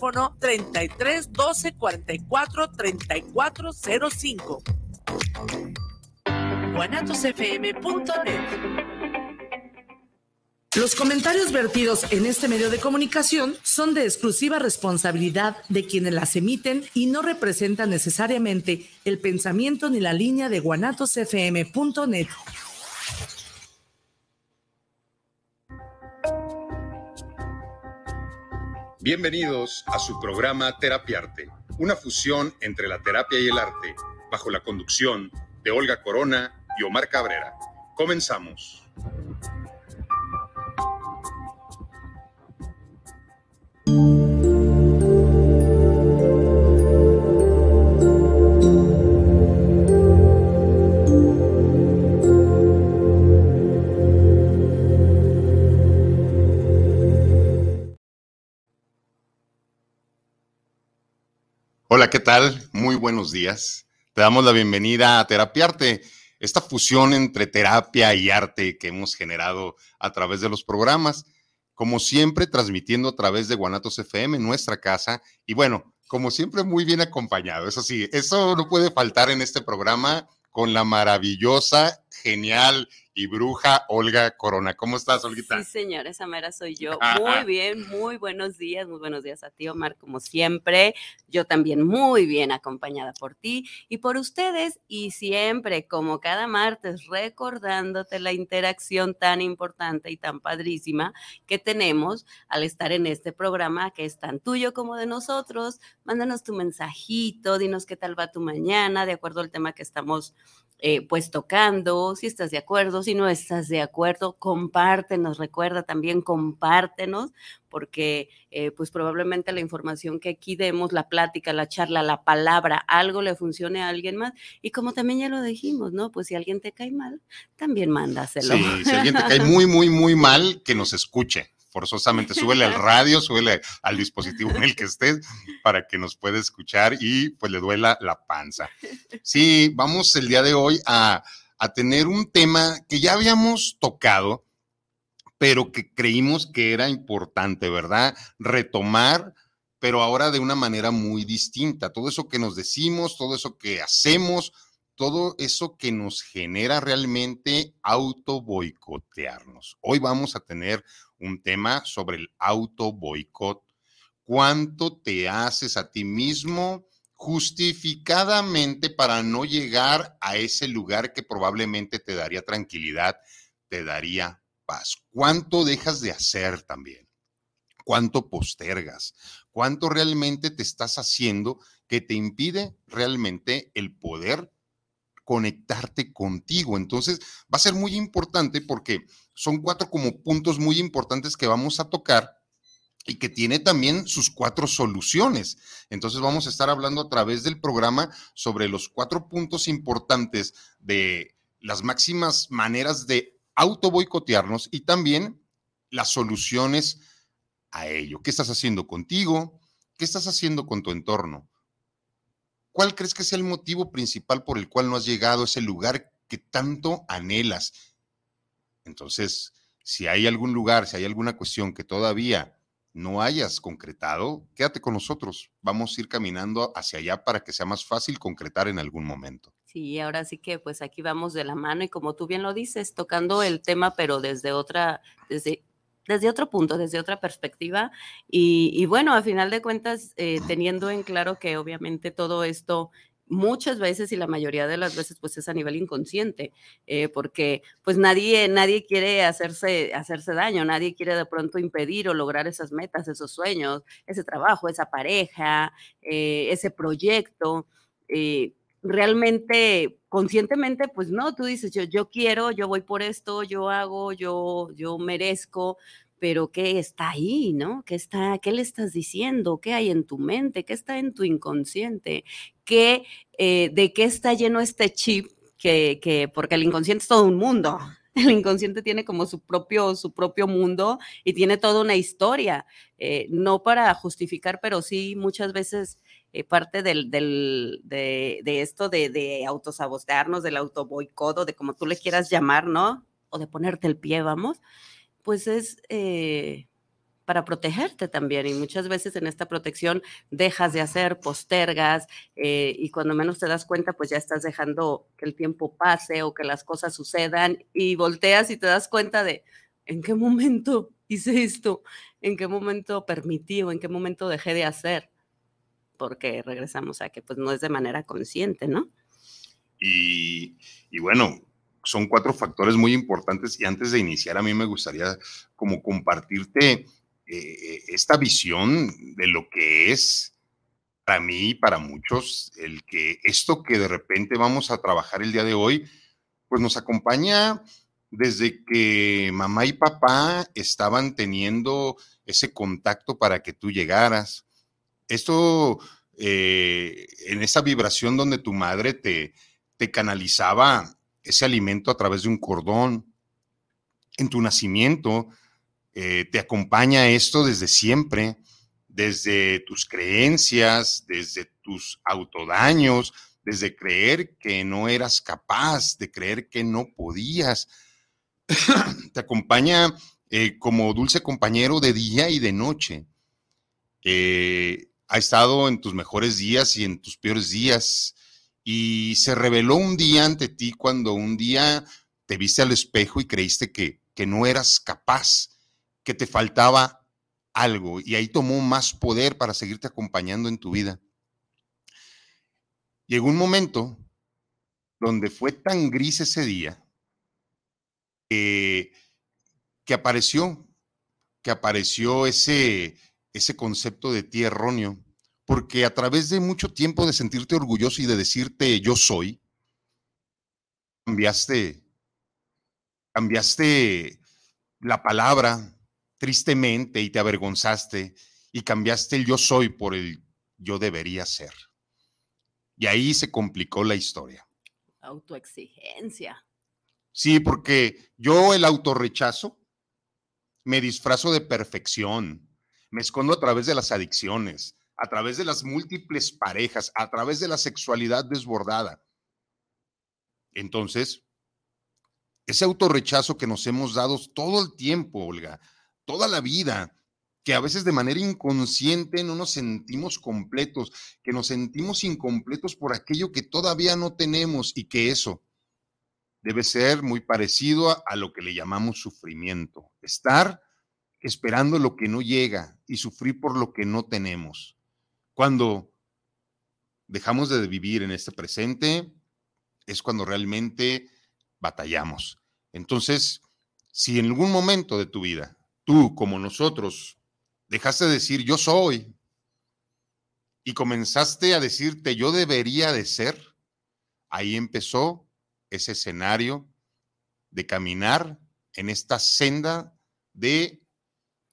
teléfono 33 12 44 34 05. guanatosfm.net los comentarios vertidos en este medio de comunicación son de exclusiva responsabilidad de quienes las emiten y no representan necesariamente el pensamiento ni la línea de guanatosfm.net. Bienvenidos a su programa Terapiarte, una fusión entre la terapia y el arte, bajo la conducción de Olga Corona y Omar Cabrera. Comenzamos. Hola, ¿qué tal? Muy buenos días. Te damos la bienvenida a Terapiarte, esta fusión entre terapia y arte que hemos generado a través de los programas como siempre, transmitiendo a través de Guanatos FM, nuestra casa. Y bueno, como siempre, muy bien acompañado. Eso sí, eso no puede faltar en este programa con la maravillosa, genial y bruja Olga Corona. ¿Cómo estás, Olguita? Sí, señor, esa mera soy yo. Muy bien, muy buenos días, muy buenos días a ti, Omar, como siempre. Yo también muy bien acompañada por ti y por ustedes y siempre, como cada martes, recordándote la interacción tan importante y tan padrísima que tenemos al estar en este programa que es tan tuyo como de nosotros. Mándanos tu mensajito, dinos qué tal va tu mañana, de acuerdo al tema que estamos eh, pues tocando, si estás de acuerdo, si no estás de acuerdo, compártenos, recuerda también compártenos, porque eh, pues probablemente la información que aquí demos, la plática, la charla, la palabra, algo le funcione a alguien más. Y como también ya lo dijimos, ¿no? Pues si alguien te cae mal, también mándaselo. Sí, si alguien te cae muy, muy, muy mal, que nos escuche forzosamente súbele al radio, súbele al dispositivo en el que estés para que nos pueda escuchar y pues le duela la panza. Sí, vamos el día de hoy a, a tener un tema que ya habíamos tocado, pero que creímos que era importante, ¿verdad? Retomar, pero ahora de una manera muy distinta. Todo eso que nos decimos, todo eso que hacemos, todo eso que nos genera realmente auto boicotearnos. Hoy vamos a tener un tema sobre el auto boicot. ¿Cuánto te haces a ti mismo justificadamente para no llegar a ese lugar que probablemente te daría tranquilidad, te daría paz? ¿Cuánto dejas de hacer también? ¿Cuánto postergas? ¿Cuánto realmente te estás haciendo que te impide realmente el poder conectarte contigo. Entonces, va a ser muy importante porque son cuatro como puntos muy importantes que vamos a tocar y que tiene también sus cuatro soluciones. Entonces vamos a estar hablando a través del programa sobre los cuatro puntos importantes de las máximas maneras de auto boicotearnos y también las soluciones a ello. ¿Qué estás haciendo contigo? ¿Qué estás haciendo con tu entorno? ¿Cuál crees que sea el motivo principal por el cual no has llegado a ese lugar que tanto anhelas? Entonces, si hay algún lugar, si hay alguna cuestión que todavía no hayas concretado, quédate con nosotros. Vamos a ir caminando hacia allá para que sea más fácil concretar en algún momento. Sí, ahora sí que pues aquí vamos de la mano y como tú bien lo dices, tocando el tema, pero desde otra, desde desde otro punto, desde otra perspectiva. Y, bueno, a final de cuentas, eh, teniendo en claro que obviamente todo esto muchas veces y la mayoría de las veces pues es a nivel inconsciente, eh, porque pues nadie, nadie quiere hacerse, hacerse daño, nadie quiere de pronto impedir o lograr esas metas, esos sueños, ese trabajo, esa pareja, eh, ese proyecto. Realmente conscientemente, pues no, tú dices, yo, yo quiero, yo voy por esto, yo hago, yo, yo merezco, pero ¿qué está ahí, no? ¿Qué, está, ¿Qué le estás diciendo? ¿Qué hay en tu mente? ¿Qué está en tu inconsciente? ¿Qué, eh, ¿De qué está lleno este chip? Que, que, porque el inconsciente es todo un mundo. El inconsciente tiene como su propio, su propio mundo y tiene toda una historia, eh, no para justificar, pero sí muchas veces eh, parte del, del, de, de, esto de, de autosabotearnos, del autoboicodo, de como tú le quieras llamar, ¿no? O de ponerte el pie, vamos, pues es eh, para protegerte también. Y muchas veces en esta protección dejas de hacer, postergas, eh, y cuando menos te das cuenta, pues ya estás dejando que el tiempo pase o que las cosas sucedan y volteas y te das cuenta de en qué momento hice esto, en qué momento permití o en qué momento dejé de hacer, porque regresamos a que pues no es de manera consciente, ¿no? Y, y bueno, son cuatro factores muy importantes y antes de iniciar a mí me gustaría como compartirte eh, esta visión de lo que es para mí y para muchos el que esto que de repente vamos a trabajar el día de hoy, pues nos acompaña desde que mamá y papá estaban teniendo ese contacto para que tú llegaras. Esto eh, en esa vibración donde tu madre te, te canalizaba ese alimento a través de un cordón. En tu nacimiento eh, te acompaña esto desde siempre, desde tus creencias, desde tus autodaños, desde creer que no eras capaz, de creer que no podías. te acompaña eh, como dulce compañero de día y de noche. Ha estado en tus mejores días y en tus peores días y se reveló un día ante ti cuando un día te viste al espejo y creíste que, que no eras capaz, que te faltaba algo y ahí tomó más poder para seguirte acompañando en tu vida. Llegó un momento donde fue tan gris ese día que, que apareció, que apareció ese, ese concepto de ti erróneo porque a través de mucho tiempo de sentirte orgulloso y de decirte yo soy, cambiaste, cambiaste la palabra tristemente y te avergonzaste y cambiaste el yo soy por el yo debería ser. Y ahí se complicó la historia. Autoexigencia. Sí, porque yo el autorrechazo me disfrazo de perfección, me escondo a través de las adicciones, a través de las múltiples parejas, a través de la sexualidad desbordada. Entonces, ese autorrechazo que nos hemos dado todo el tiempo, Olga, toda la vida, que a veces de manera inconsciente no nos sentimos completos, que nos sentimos incompletos por aquello que todavía no tenemos y que eso debe ser muy parecido a, a lo que le llamamos sufrimiento, estar esperando lo que no llega y sufrir por lo que no tenemos. Cuando dejamos de vivir en este presente, es cuando realmente batallamos. Entonces, si en algún momento de tu vida, tú como nosotros, dejaste de decir yo soy y comenzaste a decirte yo debería de ser, ahí empezó ese escenario de caminar en esta senda de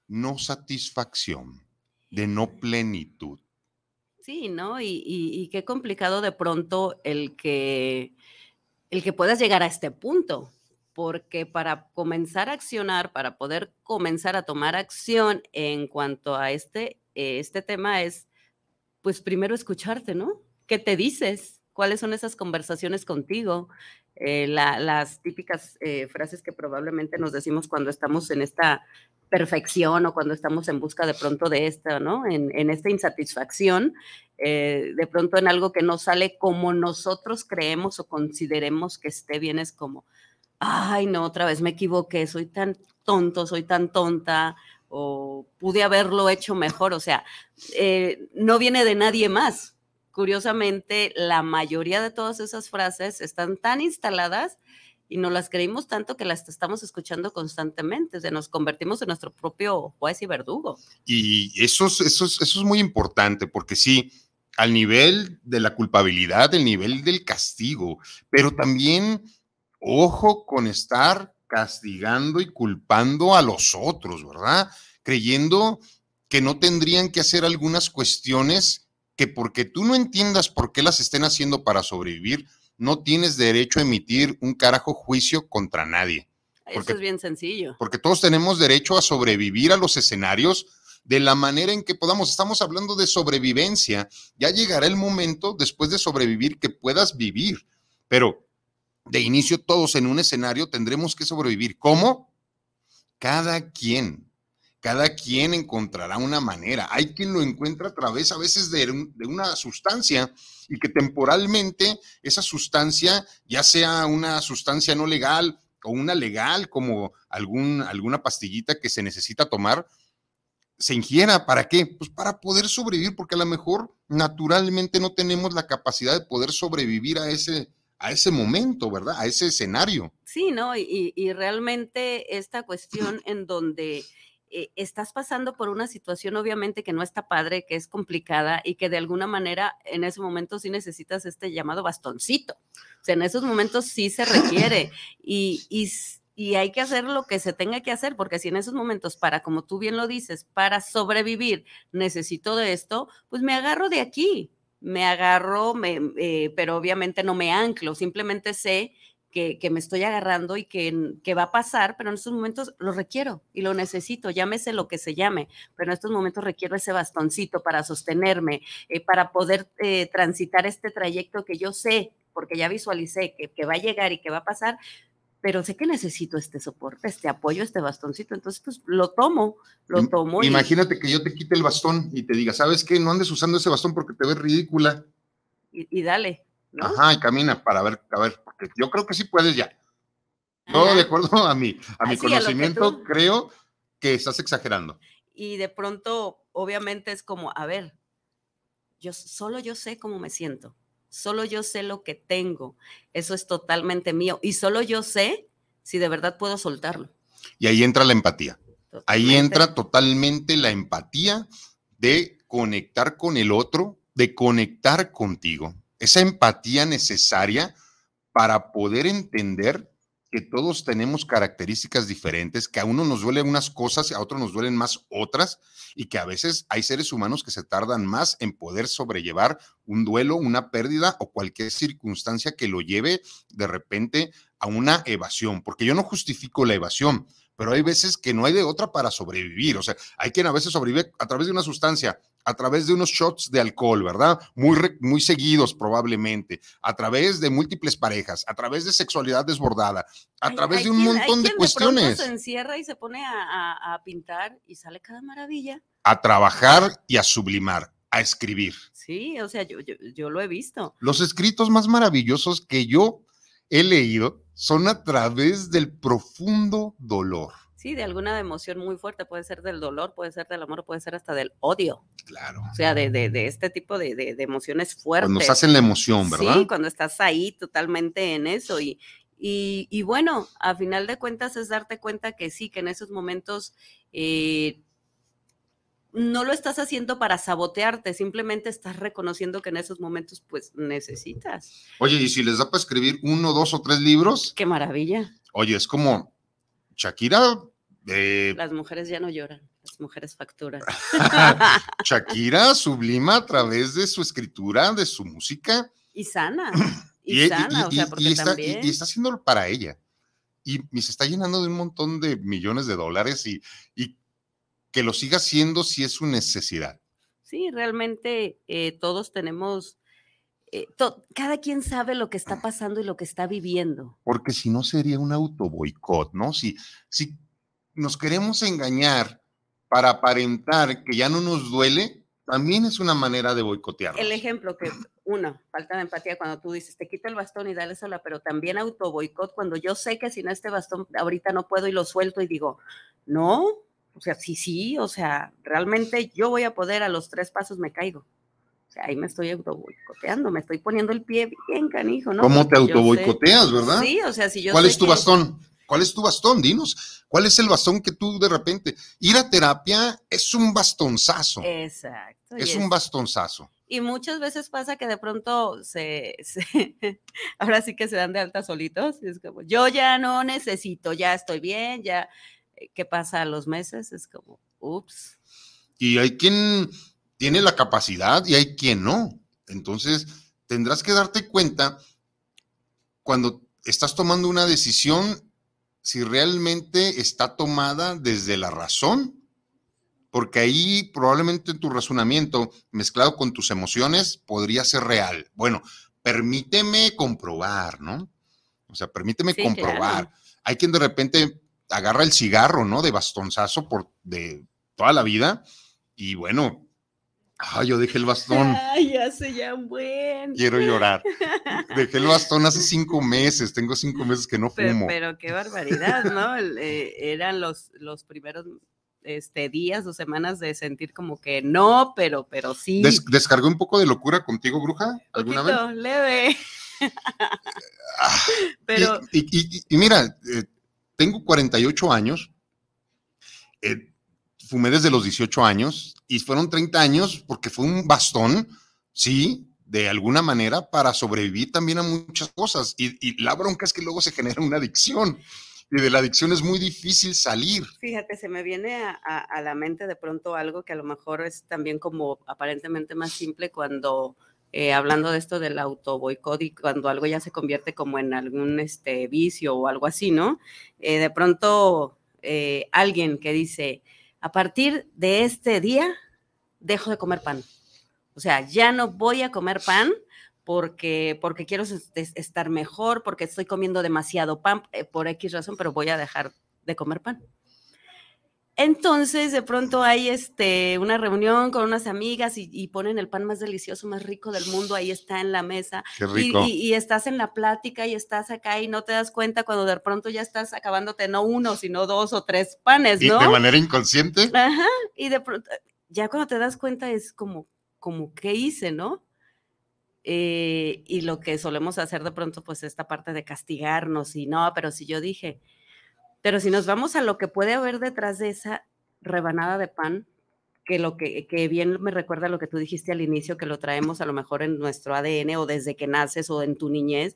no satisfacción, de no plenitud. Sí, ¿no? Y, qué complicado de pronto el que, el que puedas llegar a este punto, porque para comenzar a accionar, para poder comenzar a tomar acción en cuanto a este, este tema es, pues primero escucharte, ¿no? ¿Qué te dices? ¿Cuáles son esas conversaciones contigo? Eh, las típicas eh, frases que probablemente nos decimos cuando estamos en esta perfección o cuando estamos en busca de pronto de esta, ¿no? En, esta insatisfacción, eh, de pronto en algo que no sale como nosotros creemos o consideremos que esté bien, es como, ay, no, otra vez me equivoqué, soy tan tonto, soy tan tonta, o pude haberlo hecho mejor, o sea, eh, no viene de nadie más. Curiosamente, la mayoría de todas esas frases están tan instaladas y nos las creímos tanto que las estamos escuchando constantemente, o nos convertimos en nuestro propio juez y verdugo. Y eso es, eso eso es muy importante, porque sí, al nivel de la culpabilidad, el nivel del castigo, pero también, ojo con estar castigando y culpando a los otros, ¿verdad? Creyendo que no tendrían que hacer algunas cuestiones que porque tú no entiendas por qué las estén haciendo para sobrevivir, no tienes derecho a emitir un carajo juicio contra nadie. Eso es bien sencillo. Porque todos tenemos derecho a sobrevivir a los escenarios de la manera en que podamos. Estamos hablando de sobrevivencia. Ya llegará el momento, después de sobrevivir, que puedas vivir. Pero de inicio, todos en un escenario tendremos que sobrevivir. ¿Cómo? Cada quien cada quien encontrará una manera. Hay quien lo encuentra a través a veces de, una sustancia y que temporalmente esa sustancia, ya sea una sustancia no legal o una legal, como algún, alguna pastillita que se necesita tomar, se ingiera. ¿Para qué? Pues para poder sobrevivir, porque a lo mejor naturalmente no tenemos la capacidad de poder sobrevivir a ese, a ese momento, ¿verdad? A ese escenario. Sí, ¿no? Y, y realmente esta cuestión en donde eh, estás pasando por una situación obviamente que no está padre, que es complicada y que de alguna manera en ese momento sí necesitas este llamado bastoncito. O sea, en esos momentos sí se requiere y, y, y hay que hacer lo que se tenga que hacer, porque si en esos momentos, para, como tú bien lo dices, para sobrevivir necesito de esto, pues me agarro de aquí, me agarro, me, eh, pero obviamente no me anclo, simplemente sé que, me estoy agarrando y que, que, va a pasar, pero en estos momentos lo requiero y lo necesito, llámese lo que se llame, pero en estos momentos requiero ese bastoncito para sostenerme, eh, para poder eh, transitar este trayecto que yo sé, porque ya visualicé que, que va a llegar y que va a pasar, pero sé que necesito este soporte, este apoyo, este bastoncito, entonces pues lo tomo, lo tomo. Imagínate que yo te quite el bastón y te diga, ¿sabes qué? No andes usando ese bastón porque te ves ridícula. y dale. Ajá, y camina para ver, a ver, porque yo creo que sí puedes ya. Todo de acuerdo a mi, a mi conocimiento, creo que estás exagerando. Y de pronto, obviamente es como, a ver, yo solo yo sé cómo me siento, solo yo sé lo que tengo, eso es totalmente mío y solo yo sé si de verdad puedo soltarlo. Y ahí entra la empatía. Ahí entra totalmente la empatía de conectar con el otro, de conectar contigo esa empatía necesaria para poder entender que todos tenemos características diferentes, que a uno nos duelen unas cosas y a otro nos duelen más otras, y que a veces hay seres humanos que se tardan más en poder sobrellevar un duelo, una pérdida o cualquier circunstancia que lo lleve de repente a una evasión, porque yo no justifico la evasión, pero hay veces que no hay de otra para sobrevivir, o sea, hay quien a veces sobrevive a través de una sustancia, a través de unos shots de alcohol, ¿verdad? Muy, muy seguidos probablemente, a través de múltiples parejas, a través de sexualidad desbordada, a través de un montón de cuestiones. se encierra y se pone a, pintar y sale cada maravilla. A trabajar y a sublimar, a escribir. Sí, o sea, yo, yo lo he visto. Los escritos más maravillosos que yo he leído son a través del profundo dolor sí, de alguna emoción muy fuerte, puede ser del dolor, puede ser del amor, puede ser hasta del odio. Claro. O sea, de, de, este tipo de, de, emociones fuertes. Cuando estás en la emoción, ¿verdad? Sí, cuando estás ahí totalmente en eso. Y, y, y bueno, a final de cuentas es darte cuenta que sí, que en esos momentos... Eh, no lo estás haciendo para sabotearte, simplemente estás reconociendo que en esos momentos pues necesitas. Oye, ¿y si les da para escribir uno, dos o tres libros? Qué maravilla. Oye, es como Shakira. Eh, las mujeres ya no lloran, las mujeres facturan. Shakira sublima a través de su escritura, de su música. Y sana. Y, sana, o sea, porque está, también... y, está haciéndolo para ella. Y, se está llenando de un montón de millones de dólares y, que lo siga haciendo si es su necesidad. Sí, realmente eh, todos tenemos eh, cada quien sabe lo que está pasando y lo que está viviendo. Porque si no sería un auto boicot, ¿no? Si, si nos queremos engañar para aparentar que ya no nos duele, también es una manera de boicotear. El ejemplo que, uno, falta de empatía cuando tú dices, te quito el bastón y dale sola, pero también auto boicot cuando yo sé que sin este bastón ahorita no puedo y lo suelto y digo, no, o sea, sí, sí, o sea, realmente yo voy a poder, a los tres pasos me caigo ahí me estoy auto boicoteando, me estoy poniendo el pie bien canijo, ¿no? ¿Cómo te auto boicoteas, verdad? Sí, o sea, si yo. ¿Cuál es tu bastón? ¿Cuál es tu bastón? Dinos, ¿cuál es el bastón que tú de repente... Ir a terapia es un bastonzazo. Exacto. Es un bastonzazo. Y muchas veces pasa que de pronto se, ahora sí que se dan de alta solitos. es como, yo ya no necesito, ya estoy bien, ya, ¿qué pasa a los meses? Es como, ups. Y hay quien tiene la capacidad y hay quien no. Entonces, tendrás que darte cuenta cuando estás tomando una decisión si realmente está tomada desde la razón, porque ahí probablemente tu razonamiento mezclado con tus emociones podría ser real. Bueno, permíteme comprobar, ¿no? O sea, permíteme comprobar. Hay quien de repente agarra el cigarro, ¿no? De bastonzazo por, de, toda la vida. Y bueno, Ay, yo dejé el bastón. Ay, ya sé, ya buen. Quiero llorar. Dejé el bastón hace cinco meses. Tengo cinco meses que no fumo. Pero, qué barbaridad, ¿no? Eh, eran los, los primeros este, días o semanas de sentir como que no, pero, pero sí. ¿Descargué un poco de locura contigo, bruja? ¿Alguna Poquito, vez? leve. Ah, pero. Y, mira, eh, tengo 48 años. Eh, fumé desde los 18 años y fueron 30 años porque fue un bastón, sí, de alguna manera para sobrevivir también a muchas cosas. Y, la bronca es que luego se genera una adicción. Y de la adicción es muy difícil salir. Fíjate, se me viene a, la mente de pronto algo que a lo mejor es también como aparentemente más simple cuando eh, hablando de esto del auto boicot y cuando algo ya se convierte como en algún este, vicio o algo así, ¿no? Eh, de pronto eh, alguien que dice, a partir de este día dejo de comer pan. O sea, ya no voy a comer pan porque, porque quiero estar mejor, porque estoy comiendo demasiado pan por X razón, pero voy a dejar de comer pan. Entonces, de pronto hay este, una reunión con unas amigas y, ponen el pan más delicioso, más rico del mundo, ahí está en la mesa. Y, estás en la plática y estás acá y no te das cuenta cuando de pronto ya estás acabándote no uno, sino dos o tres panes, ¿no? ¿Y de manera inconsciente. Ajá, y de pronto, ya cuando te das cuenta es como, como, ¿qué hice, no? Eh, y lo que solemos hacer de pronto, pues esta parte de castigarnos y no, pero si yo dije, pero si nos vamos a lo que puede haber detrás de esa rebanada de pan, que lo que, bien me recuerda lo que tú dijiste al inicio, que lo traemos a lo mejor en nuestro ADN o desde que naces o en tu niñez.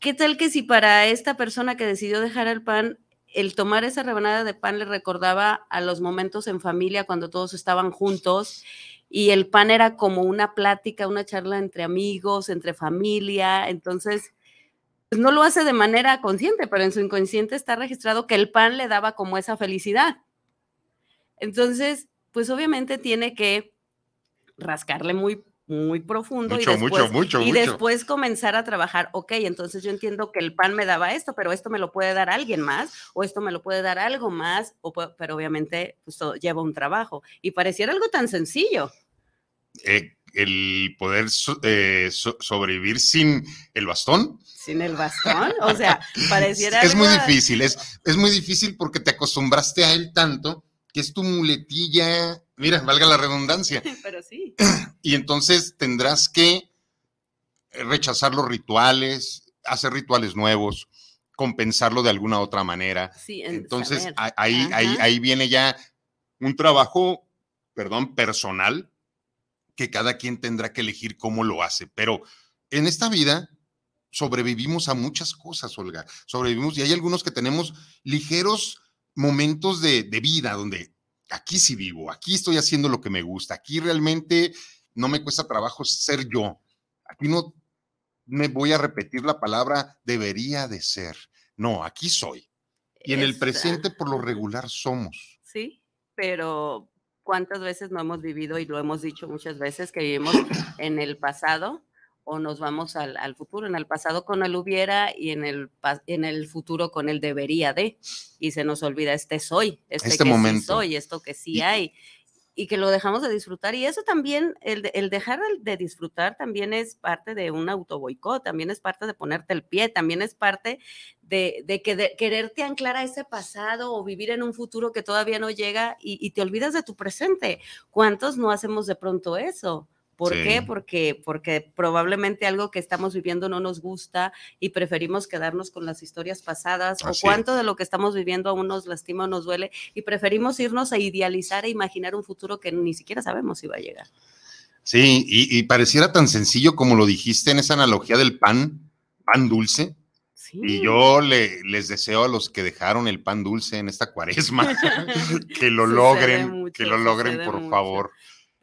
¿Qué tal que si para esta persona que decidió dejar el pan, el tomar esa rebanada de pan le recordaba a los momentos en familia cuando todos estaban juntos y el pan era como una plática, una charla entre amigos, entre familia, entonces pues, no lo hace de manera consciente, pero en su inconsciente está registrado que el pan le daba como esa felicidad. Entonces, pues obviamente tiene que rascarle muy muy profundo y, después, y después comenzar a trabajar, ok, entonces yo entiendo que el pan me daba esto, pero esto me lo puede dar alguien más, o esto me lo puede dar algo más, o, pero obviamente pues, lleva un trabajo. Y pareciera algo tan sencillo. Eh, el poder eh, sobrevivir sin el bastón. Sin el bastón, o sea, pareciera. Es muy difícil, es, es muy difícil porque te acostumbraste a él tanto que es tu muletilla, mira, valga la redundancia. Pero sí. Y entonces tendrás que rechazar los rituales, hacer rituales nuevos, compensarlo de alguna otra manera. Sí, entonces ahí, ahí, ahí viene ya un trabajo, perdón, personal que cada quien tendrá que elegir cómo lo hace. Pero en esta vida sobrevivimos a muchas cosas, Olga. Sobrevivimos y hay algunos que tenemos ligeros momentos de, vida donde aquí sí vivo, aquí estoy haciendo lo que me gusta, aquí realmente no me cuesta trabajo ser yo. Aquí no me voy a repetir la palabra debería de ser. No, aquí soy. Y en el presente por lo regular somos. Sí, pero ¿Cuántas veces no hemos vivido y lo hemos dicho muchas veces que vivimos en el pasado o nos vamos al, futuro, en el pasado con el hubiera y en el, en el futuro con el debería de, y se nos olvida este soy, este, este que momento. sí soy, esto que sí hay y que lo dejamos de disfrutar. Y eso también, el, el dejar de disfrutar también es parte de un autoboicot, también es parte de ponerte el pie, también es parte de, de, que, de quererte anclar a ese pasado o vivir en un futuro que todavía no llega y, y te olvidas de tu presente. ¿Cuántos no hacemos de pronto eso? ¿Por qué? Porque, porque probablemente algo que estamos viviendo no nos gusta y preferimos quedarnos con las historias pasadas o cuánto de lo que estamos viviendo aún nos lastima o nos duele y preferimos irnos a idealizar e imaginar un futuro que ni siquiera sabemos si va a llegar. Sí, y, pareciera tan sencillo como lo dijiste en esa analogía del pan, pan dulce. Y yo le, les deseo a los que dejaron el pan dulce en esta cuaresma que lo logren, que lo logren, por favor.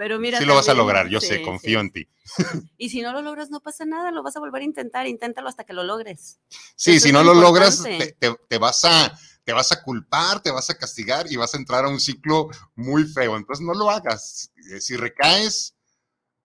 Pero mira. Sí lo vas a lograr, yo sé, confío en ti. Y si no lo logras, no pasa nada, lo vas a volver a intentar, inténtalo hasta que lo logres. Sí, si no lo logras, te, vas a, te vas a culpar, te vas a castigar y vas a entrar a un ciclo muy feo. Entonces no lo hagas. Si recaes,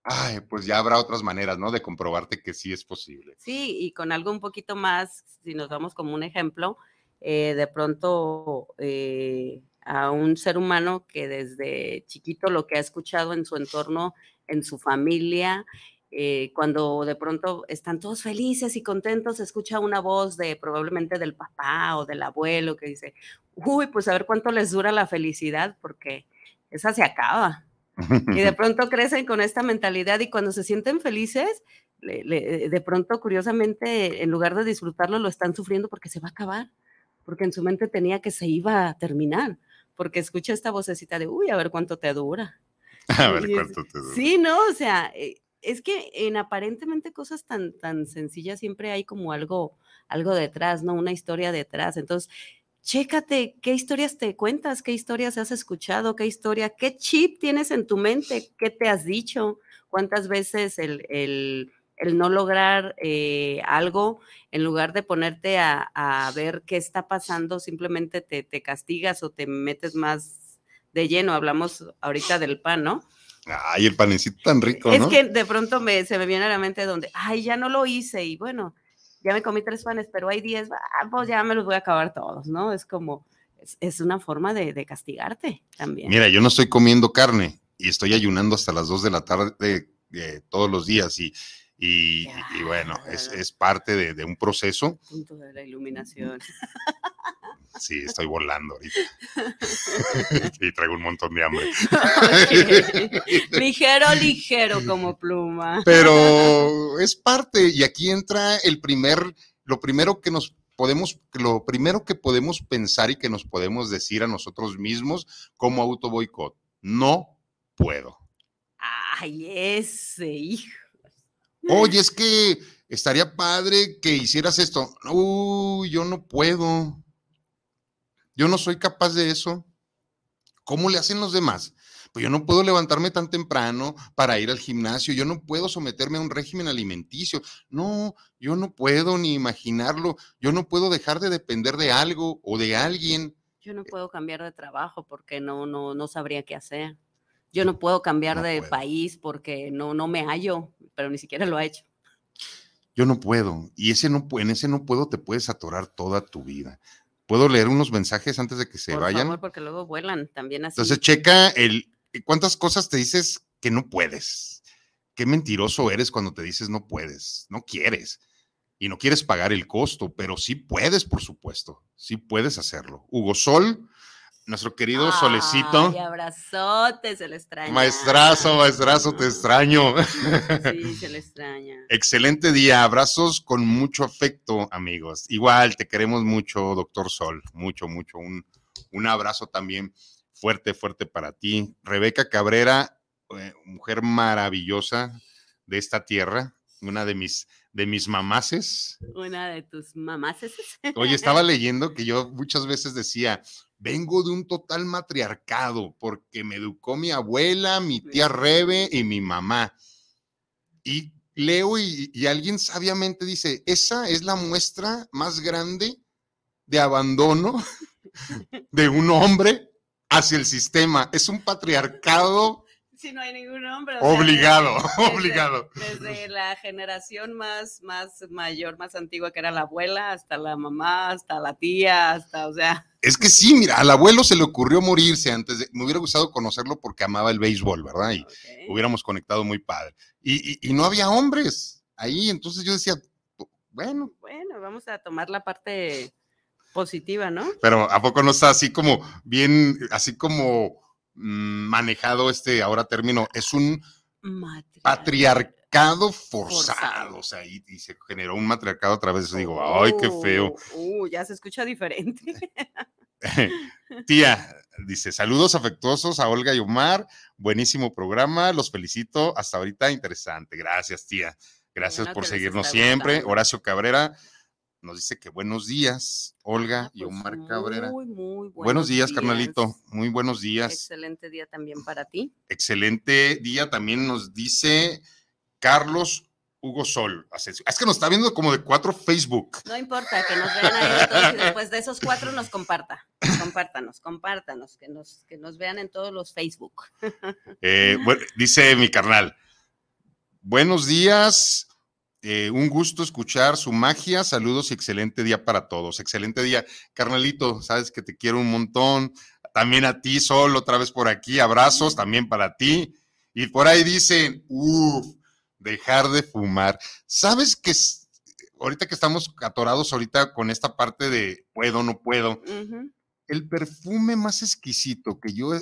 ay, pues ya habrá otras maneras, ¿no? De comprobarte que sí es posible. Sí, y con algo un poquito más, si nos vamos como un ejemplo, eh, de pronto eh, a un ser humano que desde chiquito lo que ha escuchado en su entorno, en su familia, eh, cuando de pronto están todos felices y contentos, escucha una voz de probablemente del papá o del abuelo que dice, uy, pues a ver cuánto les dura la felicidad, porque esa se acaba. Y de pronto crecen con esta mentalidad y cuando se sienten felices, de pronto, curiosamente, en lugar de disfrutarlo, lo están sufriendo porque se va a acabar, porque en su mente tenía que se iba a terminar, porque escucha esta vocecita de, uy, a ver cuánto te dura. A ver cuánto te dura. Sí, no, o sea, eh, es que en aparentemente cosas tan, tan sencillas siempre hay como algo, algo detrás, ¿no? Una historia detrás. Entonces, chécate qué historias te cuentas, qué historias has escuchado, qué historia, qué chip tienes en tu mente, qué te has dicho, cuántas veces el, el, el no lograr eh, algo, en lugar de ponerte a, a, ver qué está pasando, simplemente te, te castigas o te metes más de lleno. Hablamos ahorita del pan, ¿no? Ay, el panecito tan rico, es ¿no? que de pronto me, se me viene a la mente donde, ay, ya no lo hice y bueno, ya me comí tres panes, pero hay diez, ah, pues ya me los voy a acabar todos, ¿no? Es como, es, es una forma de, de, castigarte también. Mira, yo no estoy comiendo carne y estoy ayunando hasta las dos de la tarde eh, todos los días y, y, y bueno, es, es parte de, de, un proceso. Punto de la iluminación. Sí, estoy volando ahorita. y traigo un montón de hambre. Okay. ligero, ligero como pluma. Pero es parte, y aquí entra el primer, lo primero que nos podemos, lo primero que podemos pensar y que nos podemos decir a nosotros mismos como auto boicot. No puedo. Ay, ese hijo. Oye, es que estaría padre que hicieras esto. Uy, yo no puedo. Yo no soy capaz de eso. ¿Cómo le hacen los demás? Pues yo no puedo levantarme tan temprano para ir al gimnasio, yo no puedo someterme a un régimen alimenticio. No, yo no puedo ni imaginarlo. Yo no puedo dejar de depender de algo o de alguien. Yo no puedo cambiar de trabajo porque no, no, no sabría qué hacer. Yo no puedo cambiar no de puedo. país porque no, no me hallo, pero ni siquiera lo ha hecho. Yo no puedo. Y ese no, en ese no puedo te puedes atorar toda tu vida. ¿Puedo leer unos mensajes antes de que se Por vayan? Favor, porque luego vuelan también así. Entonces, checa el cuántas cosas te dices que no puedes. Qué mentiroso eres cuando te dices no puedes, no quieres. Y no quieres pagar el costo, pero sí puedes, por supuesto. Sí puedes hacerlo. Hugo Sol, nuestro querido Ay, Solecito. abrazote, se le extraña. Maestrazo, maestrazo, te extraño. Sí, se le extraña. Excelente día, abrazos con mucho afecto, amigos. Igual, te queremos mucho, doctor Sol, mucho, mucho. Un, un abrazo también fuerte, fuerte para ti. Rebeca Cabrera, eh, mujer maravillosa de esta tierra, una de mis, de mis mamaces. Una de tus mamaces. Oye, estaba leyendo que yo muchas veces decía, vengo de un total matriarcado porque me educó mi abuela, mi tía Rebe y mi mamá. Y leo y, y, alguien sabiamente dice, esa es la muestra más grande de abandono de un hombre hacia el sistema. Es un patriarcado. Si no hay ningún hombre. Obligado, sea, desde, obligado. Desde la generación más, más mayor, más antigua, que era la abuela, hasta la mamá, hasta la tía, hasta, o sea. Es que sí, mira, al abuelo se le ocurrió morirse antes de, me hubiera gustado conocerlo porque amaba el béisbol, ¿verdad? Y okay. hubiéramos conectado muy padre. Y, y, y, no había hombres ahí, entonces yo decía, bueno. Bueno, vamos a tomar la parte positiva, ¿no? Pero ¿a poco no está así como bien, así como manejado este ahora término? Es un patriarcado forzado, forzado. o sea, y, y, se generó un matriarcado a través de eso. Digo, ay, qué feo. Uh, uh, ya se escucha diferente. Tía, dice, saludos afectuosos a Olga y Omar, buenísimo programa, los felicito, hasta ahorita interesante. Gracias, tía. Gracias bueno, por seguirnos siempre. Gustando. Horacio Cabrera nos dice que buenos días, Olga ah, pues y Omar Cabrera. Muy, muy buenos, buenos días, días, carnalito. Muy buenos días. Excelente día también para ti. Excelente día también nos dice Carlos Hugo Sol. Es que nos está viendo como de cuatro Facebook. No importa, que nos vean ahí todos y después de esos cuatro nos comparta. Compártanos, compártanos, que nos, que nos vean en todos los Facebook. Eh, bueno, dice mi carnal. Buenos días. Eh, un gusto escuchar su magia. Saludos y excelente día para todos. Excelente día. Carnalito, sabes que te quiero un montón. También a ti, Sol, otra vez por aquí. Abrazos también para ti. Y por ahí dicen, uff, dejar de fumar. ¿Sabes que ahorita que estamos atorados ahorita con esta parte de puedo, no puedo? El perfume más exquisito que yo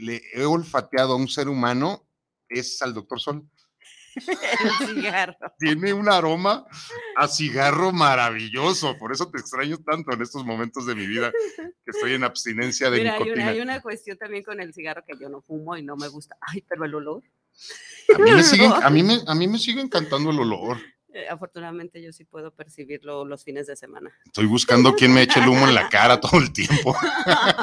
le he olfateado a un ser humano es al doctor Sol. El cigarro. Tiene un aroma a cigarro maravilloso, por eso te extraño tanto en estos momentos de mi vida que estoy en abstinencia de Mira, nicotina. Hay una, hay una cuestión también con el cigarro que yo no fumo y no me gusta. Ay, pero el olor. A mí me sigue, a mí me, a mí me sigue encantando el olor. Eh, afortunadamente yo sí puedo percibirlo los fines de semana. Estoy buscando quién me eche el humo en la cara todo el tiempo.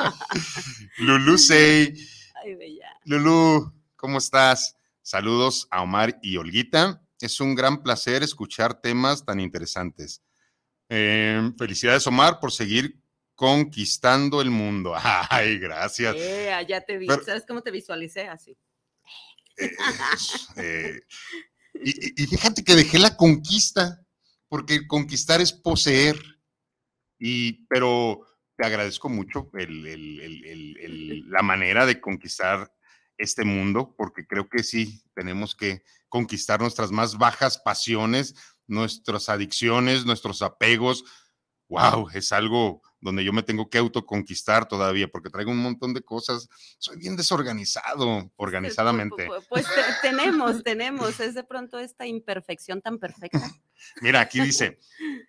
Lulu Say. Ay, bella. Lulu, ¿cómo estás? Saludos a Omar y Olguita. Es un gran placer escuchar temas tan interesantes. Eh, felicidades, Omar, por seguir conquistando el mundo. Ay, gracias. Eh, ya te vi. Pero- ¿Sabes cómo te visualicé? Así. Eh, y, y fíjate que dejé la conquista, porque conquistar es poseer. Y, pero te agradezco mucho el- el- el- el- el- la manera de conquistar este mundo, porque creo que sí, tenemos que conquistar nuestras más bajas pasiones, nuestras adicciones, nuestros apegos. Wow, es algo donde yo me tengo que autoconquistar todavía, porque traigo un montón de cosas. Soy bien desorganizado, organizadamente. Pues, pues, pues, te- tenemos, tenemos. Es de pronto esta imperfección tan perfecta. Mira, aquí dice,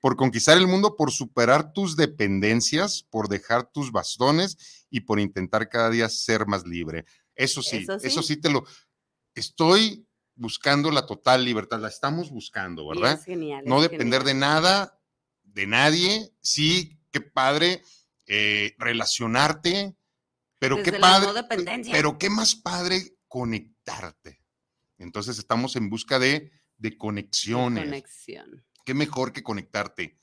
por conquistar el mundo, por superar tus dependencias, por dejar tus bastones y por intentar cada día ser más libre. Eso sí, Eso eso sí. te lo... Estoy buscando la total libertad, la estamos buscando, ¿verdad? es genial. No es depender de nada, de nadie. Sí, qué padre eh, relacionarte, pero Desde qué padre... no. Pero qué más padre conectarte. Entonces estamos en busca de, de De conexiones Conexión. qué mejor que conectarte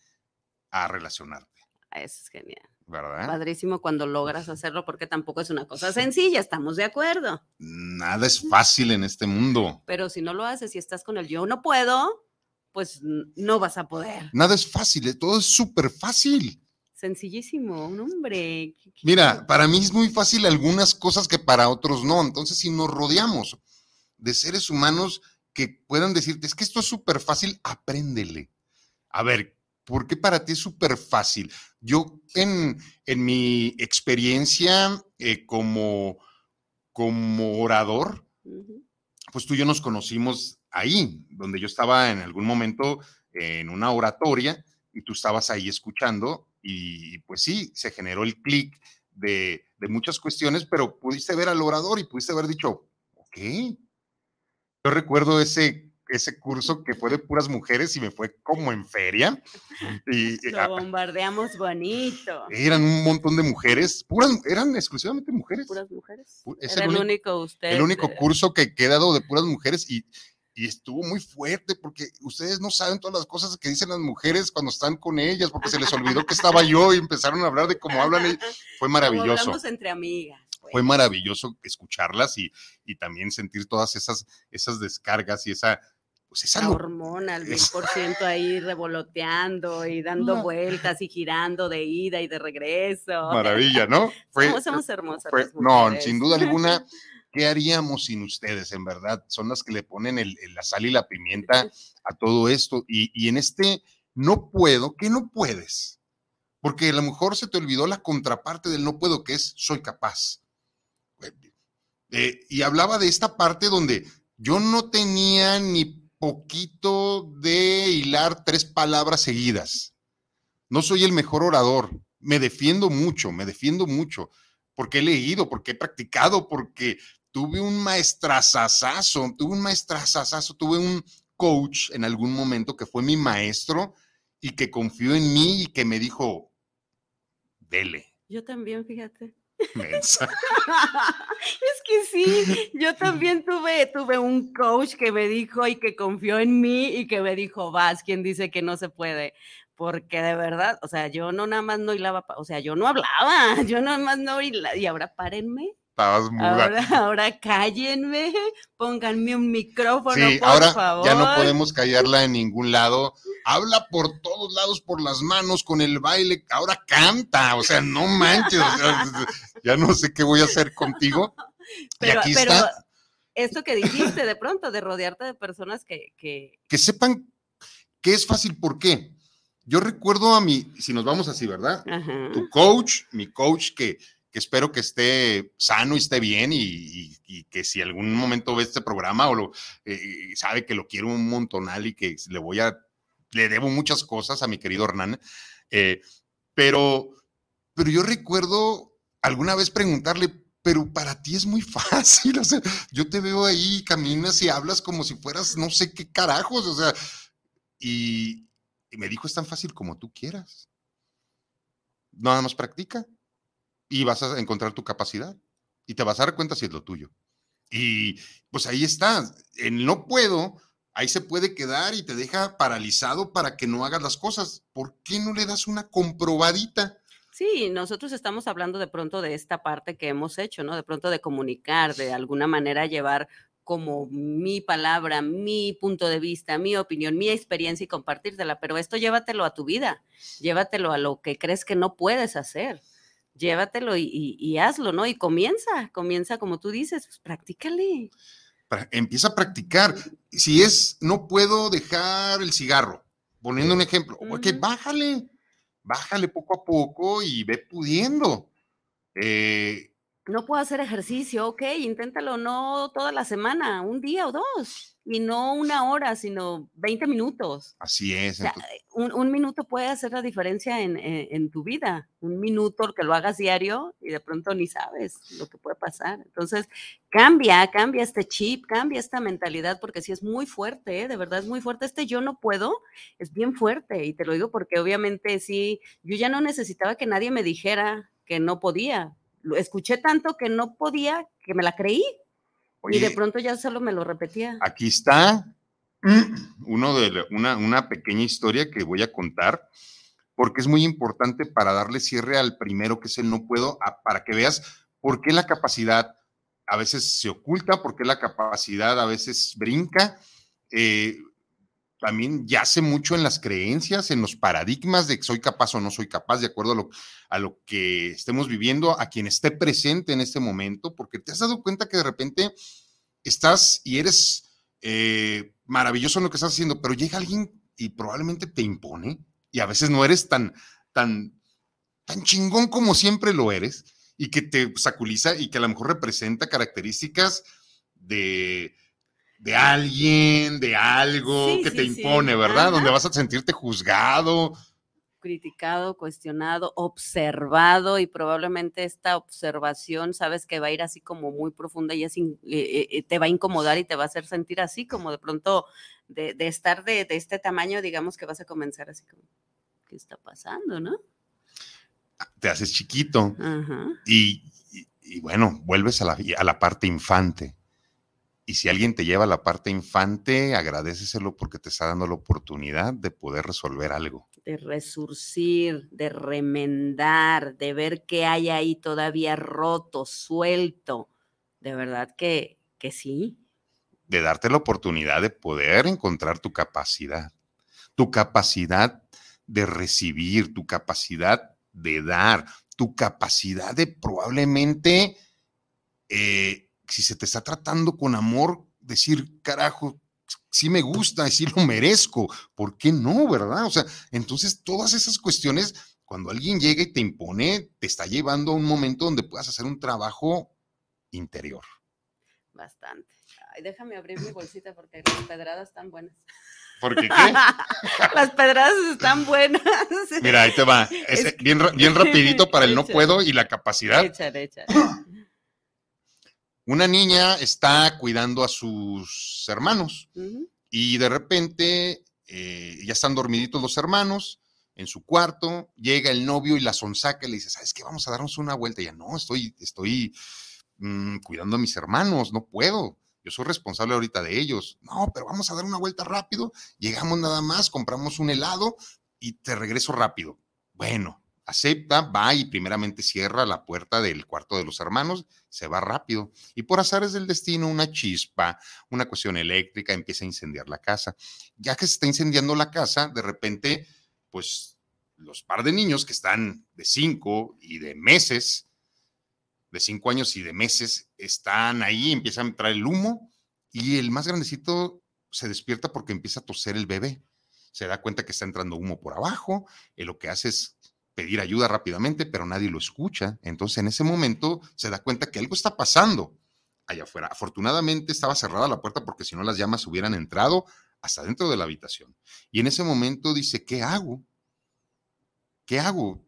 a relacionarte, Eso es genial. ¿Verdad? Padrísimo cuando logras hacerlo porque tampoco es una cosa sencilla, estamos de acuerdo. Nada es fácil en este mundo. Pero si no lo haces y estás con el yo no puedo, pues no vas a poder. Nada es fácil, eh, todo es súper fácil. Sencillísimo, un hombre. Mira, para mí es muy fácil algunas cosas que para otros no. Entonces, si nos rodeamos de seres humanos que puedan decirte, es que esto es súper fácil, apréndele. A ver, ¿por qué para ti es súper fácil? Yo en, en mi experiencia eh, como, como orador, pues tú y yo nos conocimos ahí, donde yo estaba en algún momento en una oratoria y tú estabas ahí escuchando y pues sí, se generó el clic de, de muchas cuestiones, pero pudiste ver al orador y pudiste haber dicho, ok. Yo recuerdo ese, ese curso que fue de puras mujeres y me fue como en feria y Lo ah, bombardeamos bonito. eran un montón de mujeres, puras, eran exclusivamente mujeres. Puras mujeres. Es Era el el único- usted. el único curso que he quedado de puras mujeres y, y estuvo muy fuerte porque ustedes no saben todas las cosas que dicen las mujeres cuando están con ellas porque se les olvidó que estaba yo y empezaron a hablar de cómo hablan. ellas. Fue como maravilloso. hablamos entre amigas. pues. Fue maravilloso escucharlas y, y también sentir todas esas, esas descargas y esa, pues esa La lo- hormona al es- 1000% ahí revoloteando y dando No. vueltas y girando de ida y de regreso. maravilla, ¿no? Fue, Somos, somos hermosas. fue- no, sin duda alguna, ¿qué haríamos sin ustedes? En verdad, son las que le ponen el- el- la sal y la pimienta a todo esto. Y, y en este no puedo, ¿qué no puedes? Porque a lo mejor se te olvidó la contraparte del no puedo, que es soy capaz. Eh, y hablaba de esta parte donde yo no tenía ni poquito de hilar tres palabras seguidas. No soy el mejor orador. Me defiendo mucho, me defiendo mucho, porque he leído, porque he practicado, porque tuve un maestrazazazo, tuve un maestrazazazo, tuve un coach en algún momento que fue mi maestro y que confió en mí y que me dijo, dele, Yo también, fíjate. es que sí, yo también tuve, tuve un coach que me dijo y que confió en mí y que me dijo, vas, quien dice que no se puede. Porque de verdad, o sea, yo no nada más no hilaba, o sea, yo no hablaba, yo nada más no hilaba. Y ahora párenme, Estabas muda. ahora, ahora cállenme, pónganme un micrófono, Sí, por ahora favor. ya no podemos callarla en ningún lado. Habla por todos lados, por las manos, con el baile. Ahora canta, o sea, no manches. o sea, ya no sé qué voy a hacer contigo. Pero, y aquí pero está. esto que dijiste de pronto, de rodearte de personas que, que Que sepan que es fácil, ¿por qué? Yo recuerdo a mi, si nos vamos así, ¿verdad? ajá, Tu coach, mi coach, que, que espero que esté sano y esté bien y, y- y que si algún momento ve este programa o eh, sabe que lo quiero un montonal y que le voy a, le debo muchas cosas a mi querido Hernán, eh, pero, pero yo recuerdo alguna vez preguntarle, pero para ti es muy fácil, o sea, yo te veo ahí, caminas y hablas como si fueras no sé qué carajos, o sea, y me dijo, es tan fácil como tú quieras. Nada más practica y vas a encontrar tu capacidad y te vas a dar cuenta si es lo tuyo. Y pues ahí está, en no puedo, ahí se puede quedar y te deja paralizado para que no hagas las cosas. ¿Por qué no le das una comprobadita? Sí, nosotros estamos hablando de pronto de esta parte que hemos hecho, ¿no? De pronto de comunicar, de alguna manera llevar como mi palabra, mi punto de vista, mi opinión, mi experiencia y compartírtela, pero esto llévatelo a tu vida, llévatelo a lo que crees que no puedes hacer, llévatelo y, y- y hazlo, ¿no? Y comienza, comienza como tú dices, pues practícale. Pra- Empieza a practicar. Si es, no puedo dejar el cigarro, poniendo un ejemplo, ok, Ujú. bájale, bájale poco a poco y ve pudiendo. Eh, No puedo hacer ejercicio, ok, inténtalo no toda la semana, un día o dos, y no una hora, sino 20 minutos. así es. O sea, entonces- un, un minuto puede hacer la diferencia en, en- en tu vida. Un minuto que lo hagas diario y de pronto ni sabes lo que puede pasar. Entonces, cambia, cambia este chip, cambia esta mentalidad, porque sí es muy fuerte, ¿eh? de verdad es muy fuerte. Este yo no puedo es bien fuerte y te lo digo porque obviamente sí, yo ya no necesitaba que nadie me dijera que no podía. Lo escuché tanto que no podía que me la creí y de pronto ya solo me lo repetía. Aquí está uno de una, una pequeña historia que voy a contar, porque es muy importante para darle cierre al primero, que es el no puedo, a- para que veas por qué la capacidad a veces se oculta, por qué la capacidad a veces brinca. eh, también yace mucho en las creencias, en los paradigmas de que soy capaz o no soy capaz, de acuerdo a lo, a lo que estemos viviendo, a quien esté presente en este momento, porque te has dado cuenta que de repente estás y eres eh, maravilloso en lo que estás haciendo, pero llega alguien y probablemente te impone y a veces no eres tan, tan, tan chingón como siempre lo eres y que te saculiza y que a lo mejor representa características de, de alguien, de algo Sí, que te sí. impone, ¿verdad? Ajá. Donde vas a sentirte juzgado. criticado, cuestionado, observado y probablemente esta observación, sabes que va a ir así como muy profunda y es in- eh, eh, te va a incomodar y te va a hacer sentir así como de pronto de, de estar de, de este tamaño, digamos que vas a comenzar así como, ¿qué está pasando, no? Te haces chiquito Ajá. y, y- y bueno, vuelves a la, a la parte infante. Y si alguien te lleva a la parte infante, agradeceselo porque te está dando la oportunidad de poder resolver algo. De resurcir, de remendar, de ver qué hay ahí todavía roto, suelto. De verdad que, que sí. de darte la oportunidad de poder encontrar tu capacidad, tu capacidad de recibir, tu capacidad de dar, tu capacidad de probablemente, eh, si se te está tratando con amor, decir, carajo, sí me gusta, sí lo merezco, ¿por qué no, verdad? O sea, entonces todas esas cuestiones, cuando alguien llega y te impone, te está llevando a un momento donde puedas hacer un trabajo interior. Bastante. Ay, déjame abrir mi bolsita porque las pedradas están buenas. Porque qué? las pedradas están buenas. Mira, ahí te va. Es, Es que- bien, bien rapidito para el no puedo y la capacidad. Échale, échale. Una niña está cuidando a sus hermanos y de repente eh, ya están dormiditos los hermanos en su cuarto, llega el novio y la sonsaca y le dice, ¿sabes qué? Vamos a darnos una vuelta. Y ella, no, estoy, estoy mm, cuidando a mis hermanos, no puedo. Yo soy responsable ahorita de ellos. No, pero vamos a dar una vuelta rápido. Llegamos nada más, compramos un helado y te regreso rápido. Bueno, acepta, va y primeramente cierra la puerta del cuarto de los hermanos, se va rápido. Y por azares del destino, una chispa, una cuestión eléctrica, empieza a incendiar la casa. Ya que se está incendiando la casa, de repente, pues los par de niños que están de cinco y de meses, de cinco años y de meses están ahí, empieza a entrar el humo y el más grandecito se despierta porque empieza a toser el bebé. Se da cuenta que está entrando humo por abajo, y lo que hace es pedir ayuda rápidamente, pero nadie lo escucha. Entonces en ese momento se da cuenta que algo está pasando allá afuera. Afortunadamente estaba cerrada la puerta porque si no las llamas hubieran entrado hasta dentro de la habitación. Y en ese momento dice, ¿qué hago? ¿Qué hago?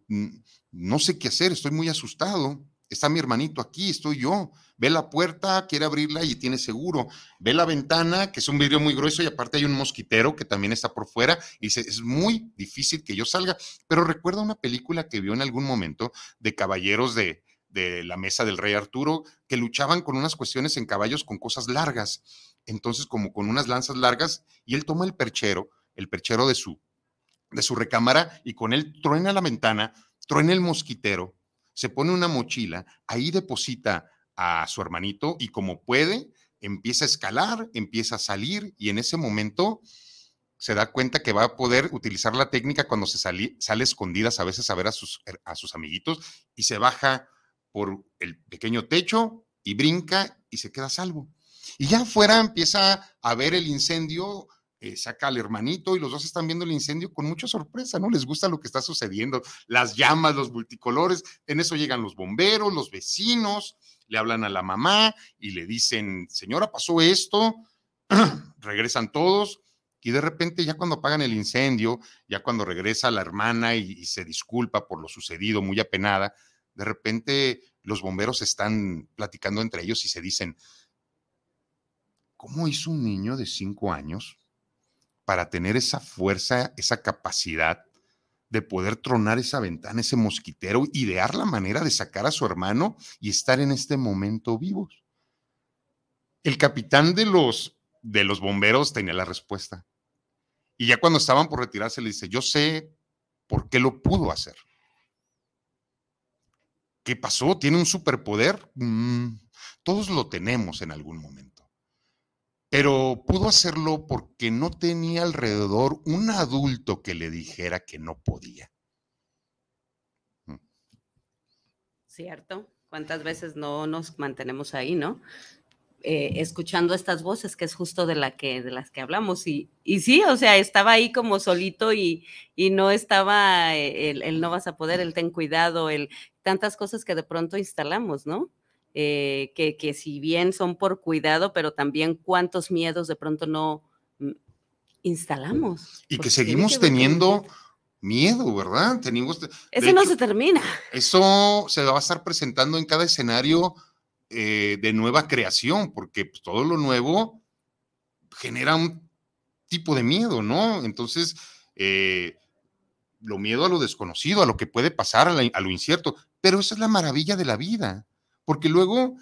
No sé qué hacer, estoy muy asustado está mi hermanito aquí, estoy yo. Ve la puerta, quiere abrirla y tiene seguro. Ve la ventana, que es un vidrio muy grueso y aparte hay un mosquitero que también está por fuera. Y dice, es muy difícil que yo salga. Pero recuerda una película que vio en algún momento de caballeros de, de la mesa del rey Arturo que luchaban con unas cuestiones en caballos con cosas largas. Entonces, como con unas lanzas largas, y él toma el perchero, el perchero de su, de su recámara, y con él truena la ventana, truena el mosquitero, se pone una mochila, ahí deposita a su hermanito y como puede, empieza a escalar, empieza a salir y en ese momento se da cuenta que va a poder utilizar la técnica cuando se sale escondidas a veces a ver a sus, a sus amiguitos y se baja por el pequeño techo y brinca y se queda salvo. Y ya afuera empieza a ver el incendio eh, saca al hermanito y los dos están viendo el incendio con mucha sorpresa, ¿no? Les gusta lo que está sucediendo, las llamas, los multicolores, en eso llegan los bomberos, los vecinos, le hablan a la mamá y le dicen, señora, pasó esto, regresan todos y de repente ya cuando apagan el incendio, ya cuando regresa la hermana y, se disculpa por lo sucedido, muy apenada, de repente los bomberos están platicando entre ellos y se dicen, ¿cómo hizo un niño de cinco años para tener esa fuerza, esa capacidad de poder tronar esa ventana, ese mosquitero, idear la manera de sacar a su hermano y estar en este momento vivos. El capitán de los, de los bomberos tenía la respuesta. Y ya cuando estaban por retirarse le dice, yo sé por qué lo pudo hacer. ¿Qué pasó? ¿Tiene un superpoder? Mm, todos lo tenemos en algún momento pero pudo hacerlo porque no tenía alrededor un adulto que le dijera que no podía. Mm. Cierto. ¿Cuántas veces no nos mantenemos ahí, no? Eh, escuchando estas voces, que es justo de, la que, de las que hablamos. Y, y sí, o sea, estaba ahí como solito y, y no estaba el, el, no vas a poder, el ten cuidado, el tantas cosas que de pronto instalamos, ¿no? Eh, que, que, si bien son por cuidado, pero también cuántos miedos de pronto no mm, instalamos. Y que seguimos teniendo miedo, ¿verdad? Tenemos, Ese no se termina. Eso se va a estar presentando en cada escenario eh, de nueva creación, porque pues, todo lo nuevo genera un tipo de miedo, ¿no? Entonces, eh, lo miedo a lo desconocido, a lo que puede pasar, a lo incierto, pero esa es la maravilla de la vida porque luego,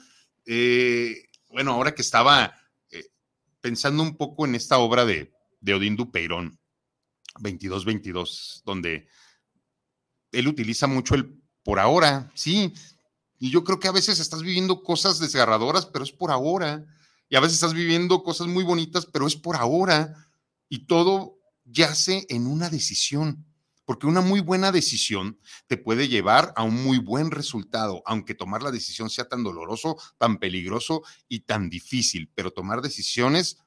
eh, bueno, ahora que estaba eh, pensando un poco en esta obra de, de Odín Dupeirón, 22-22, donde él utiliza mucho el por ahora, sí, y yo creo que a veces estás viviendo cosas desgarradoras, pero es por ahora, y a veces estás viviendo cosas muy bonitas, pero es por ahora, y todo yace en una decisión porque una muy buena decisión te puede llevar a un muy buen resultado, aunque tomar la decisión sea tan doloroso, tan peligroso y tan difícil, pero tomar decisiones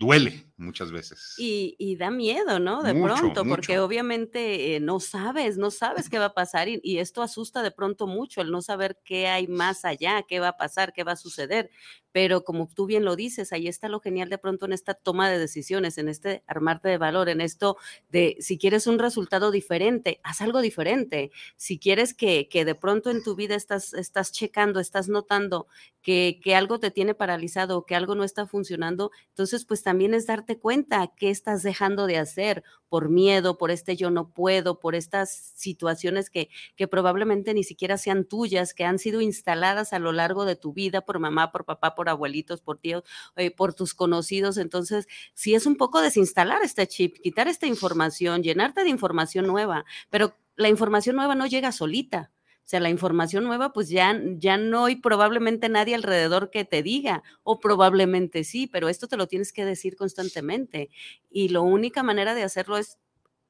duele muchas veces. Y, da miedo, ¿no? De pronto, porque obviamente eh, no sabes, no sabes qué va a pasar y, y, esto asusta de pronto mucho, el no saber qué hay más allá, qué va a pasar, qué va a suceder pero como tú bien lo dices, ahí está lo genial de pronto en esta toma de decisiones, en este armarte de valor, en esto de si quieres un resultado diferente, haz algo diferente. Si quieres que, que de pronto en tu vida estás, estás checando, estás notando que, que algo te tiene paralizado, que algo no está funcionando, entonces pues también es darte cuenta qué estás dejando de hacer por miedo, por este yo no puedo, por estas situaciones que, que probablemente ni siquiera sean tuyas, que han sido instaladas a lo largo de tu vida por mamá, por papá, por abuelitos, por tíos, eh, por tus conocidos. Entonces, si es un poco desinstalar este chip, quitar esta información, llenarte de información nueva, pero la información nueva no llega solita. O sea, la información nueva, pues ya, ya no hay probablemente nadie alrededor que te diga, o probablemente sí, pero esto te lo tienes que decir constantemente. Y la única manera de hacerlo es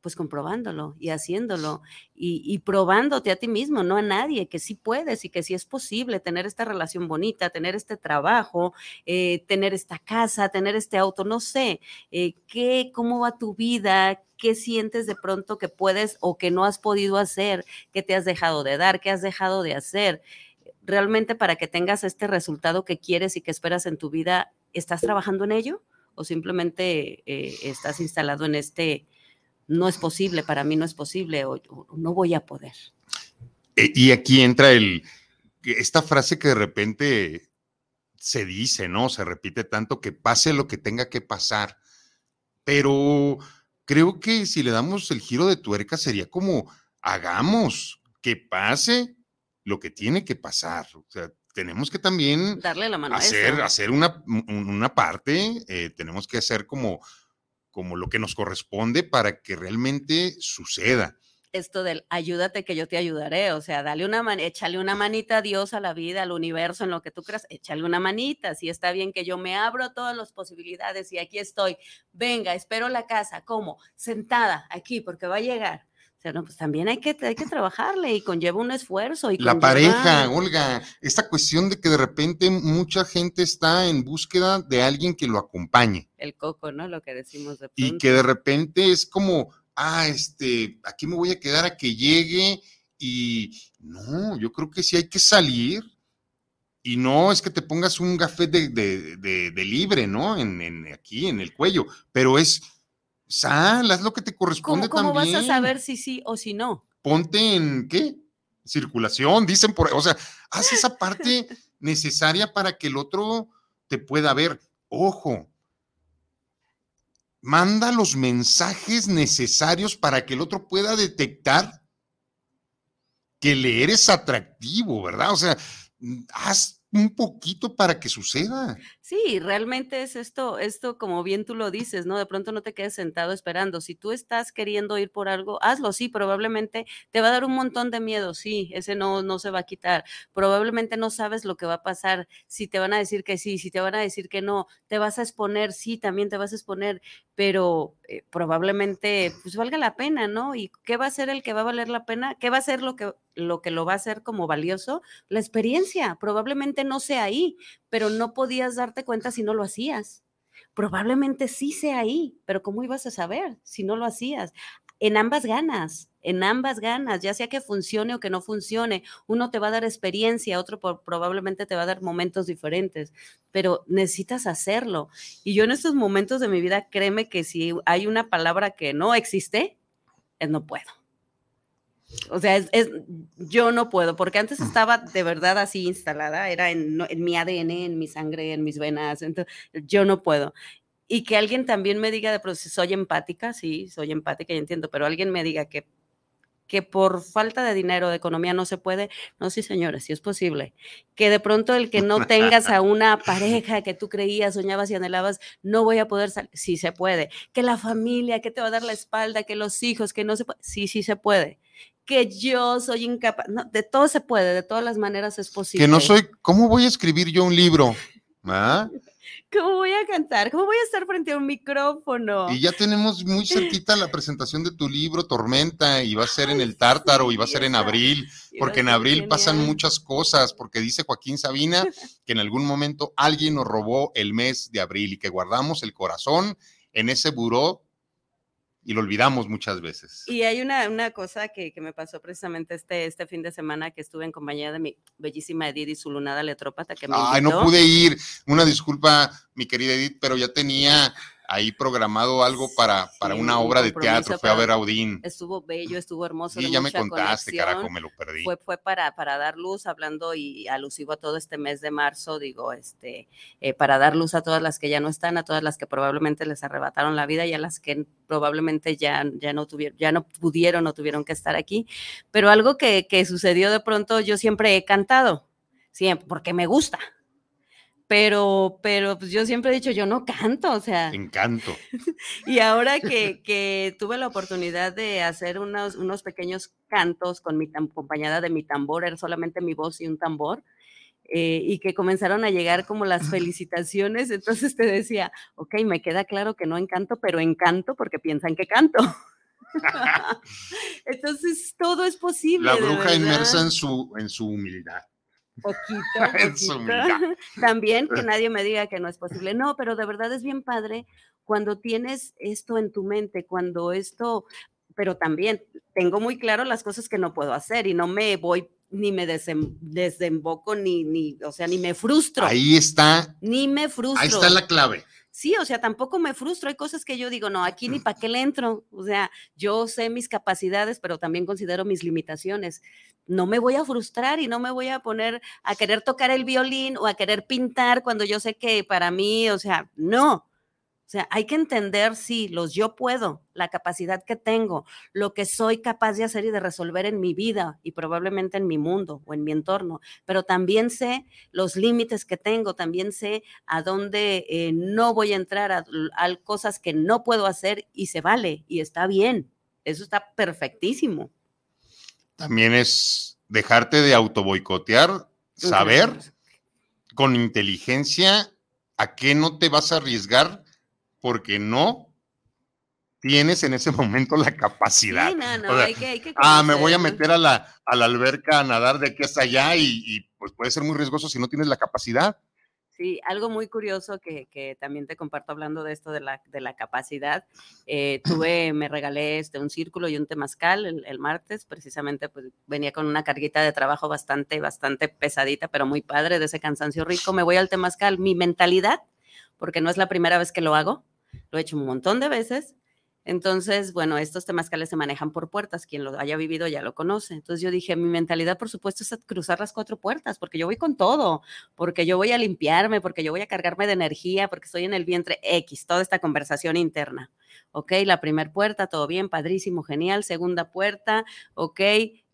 Pues comprobándolo y haciéndolo y, probándote a ti mismo, no a nadie, que sí puedes y que sí es posible tener esta relación bonita, tener este trabajo, eh, tener esta casa, tener este auto, no sé, eh, ¿qué, ¿cómo va tu vida? ¿Qué sientes de pronto que puedes o que no has podido hacer? ¿Qué te has dejado de dar? ¿Qué has dejado de hacer? Realmente para que tengas este resultado que quieres y que esperas en tu vida, ¿estás trabajando en ello? ¿O simplemente eh, estás instalado en este no es posible, para mí no es posible o, no voy a poder. E, y aquí entra el, esta frase que de repente se dice, ¿no? Se repite tanto que pase lo que tenga que pasar, pero creo que si le damos el giro de tuerca sería como hagamos que pase lo que tiene que pasar. O sea, tenemos que también darle la mano hacer, a hacer una, una parte, eh, tenemos que hacer como como lo que nos corresponde para que realmente suceda. Esto del ayúdate que yo te ayudaré, o sea, dale una man échale una manita a Dios, a la vida, al universo, en lo que tú creas, échale una manita, si está bien que yo me abro todas las posibilidades y aquí estoy, venga, espero la casa, ¿cómo? Sentada aquí porque va a llegar pues también hay que, hay que trabajarle y conlleva un esfuerzo. Y la pareja, Olga, esta cuestión de que de repente mucha gente está en búsqueda de alguien que lo acompañe. El coco, ¿no? Lo que decimos de Y que de repente es como, ah, este, aquí me voy a quedar a que llegue y no, yo creo que sí hay que salir. Y no es que te pongas un gafet de, de, libre, ¿no? En, en, aquí en el cuello, pero es Sal, haz lo que te corresponde ¿Cómo, cómo vas a saber si sí o si no? Ponte en qué? Circulación, dicen por, o sea, haz esa parte necesaria para que el otro te pueda ver. Ojo, manda los mensajes necesarios para que el otro pueda detectar que le eres atractivo, ¿verdad? O sea, haz un poquito para que suceda. Sí, realmente es esto, esto como bien tú lo dices, ¿no? De pronto no te quedes sentado esperando. Si tú estás queriendo ir por algo, hazlo, sí, probablemente te va a dar un montón de miedo, sí, ese no, no se va a quitar. Probablemente no sabes lo que va a pasar, si te van a decir que sí, si te van a decir que no, te vas a exponer, sí, también te vas a exponer, pero eh, probablemente pues valga la pena, ¿no? ¿Y qué va a ser el que va a valer la pena? ¿Qué va a ser lo que, lo que lo va a hacer como valioso? La experiencia, probablemente no sea ahí, pero no podías darte cuenta si no lo hacías. Probablemente sí sea ahí, pero ¿cómo ibas a saber si no lo hacías? En ambas ganas, en ambas ganas, ya sea que funcione o que no funcione. Uno te va a dar experiencia, otro probablemente te va a dar momentos diferentes, pero necesitas hacerlo. Y yo en estos momentos de mi vida, créeme que si hay una palabra que no existe, es no puedo. O sea, es, yo no puedo, porque antes mm. estaba de verdad así instalada, era en, en, mi ADN, en mi sangre, en mis venas, entonces yo no puedo. Y que alguien también me diga, de pronto, soy empática, sí, soy empática y entiendo, pero alguien me diga que, que por falta de dinero, de economía no se puede, no, sí señores, sí es posible. Que de pronto el que no tengas a una pareja que tú creías, soñabas y anhelabas, no voy a poder salir, sí se puede. Que la familia, que te va a dar la espalda, que los hijos, que no se puede, sí, sí se puede que yo soy incapaz. No, de todo se puede, de todas las maneras es posible. Que no soy, ¿cómo voy a escribir yo un libro? ¿Ah? ¿Cómo voy a cantar? ¿Cómo voy a estar frente a un micrófono? Y ya tenemos muy cerquita la presentación de tu libro, Tormenta, y va a ser en el Tártaro, y va a ser en abril, porque en abril pasan muchas cosas, porque dice Joaquín Sabina que en algún momento alguien nos robó el mes de abril y que guardamos el corazón en ese buró y lo olvidamos muchas veces. Y hay una, una cosa que, que, me pasó precisamente este, este fin de semana que estuve en compañía de mi bellísima Edith y su lunada letrópata que me Ay, no pude ir. Una disculpa, mi querida Edith, pero ya tenía ahí programado algo para, para una obra de teatro, fue a ver a Audín. Estuvo bello, estuvo hermoso. Sí, ya me contaste, carajo, me lo perdí. Fue, fue para, para dar luz, hablando y alusivo a todo este mes de marzo, digo, este, eh, para dar luz a todas las que ya no están, a todas las que probablemente les arrebataron la vida y a las que probablemente ya, ya no tuvieron, ya no pudieron o tuvieron que estar aquí. Pero algo que, que sucedió de pronto, yo siempre he cantado, siempre, porque me gusta pero, pero pues yo siempre he dicho, yo no canto, o sea. Encanto. y ahora que, que, tuve la oportunidad de hacer unos, unos pequeños cantos con mi acompañada de mi tambor, era solamente mi voz y un tambor, eh, y que comenzaron a llegar como las felicitaciones, entonces te decía, ok, me queda claro que no encanto, pero encanto porque piensan que canto. Entonces, todo es posible. La bruja inmersa en su, en su humildad. Poquito, También que nadie me diga que no es posible. No, pero de verdad es bien padre cuando tienes esto en tu mente, cuando esto, pero también tengo muy claro las cosas que no puedo hacer y no me voy ni me desemboco ni, ni, o sea, ni me frustro. Ahí está. Ni me frustro. Ahí está la clave. Sí, o sea, tampoco me frustro. Hay cosas que yo digo, no, aquí ni para qué le entro. O sea, yo sé mis capacidades, pero también considero mis limitaciones. No me voy a frustrar y no me voy a poner a querer tocar el violín o a querer pintar cuando yo sé que para mí, o sea, no. O sea, hay que entender, sí, los yo puedo, la capacidad que tengo, lo que soy capaz de hacer y de resolver en mi vida y probablemente en mi mundo o en mi entorno, pero también sé los límites que tengo, también sé a dónde eh, no voy a entrar, a, a cosas que no puedo hacer y se vale y está bien. Eso está perfectísimo. También es dejarte de autoboicotear, saber con inteligencia a qué no te vas a arriesgar porque no tienes en ese momento la capacidad. Sí, no, no, hay que, hay que ah, me voy a meter a la, a la alberca a nadar de aquí hasta allá y, pues puede ser muy riesgoso si no tienes la capacidad. Sí, algo muy curioso que, que, también te comparto hablando de esto de la, de la capacidad. Eh, tuve, me regalé este, un círculo y un temazcal el, el, martes, precisamente pues venía con una carguita de trabajo bastante, bastante pesadita, pero muy padre, de ese cansancio rico. Me voy al temazcal. Mi mentalidad, porque no es la primera vez que lo hago, lo he hecho un montón de veces. Entonces, bueno, estos temazcales se manejan por puertas. Quien lo haya vivido ya lo conoce. Entonces yo dije, mi mentalidad, por supuesto, es cruzar las cuatro puertas, porque yo voy con todo, porque yo voy a limpiarme, porque yo voy a cargarme de energía, porque estoy en el vientre X, toda esta conversación interna. Ok, la primera puerta, todo bien, padrísimo, genial. Segunda puerta, ok,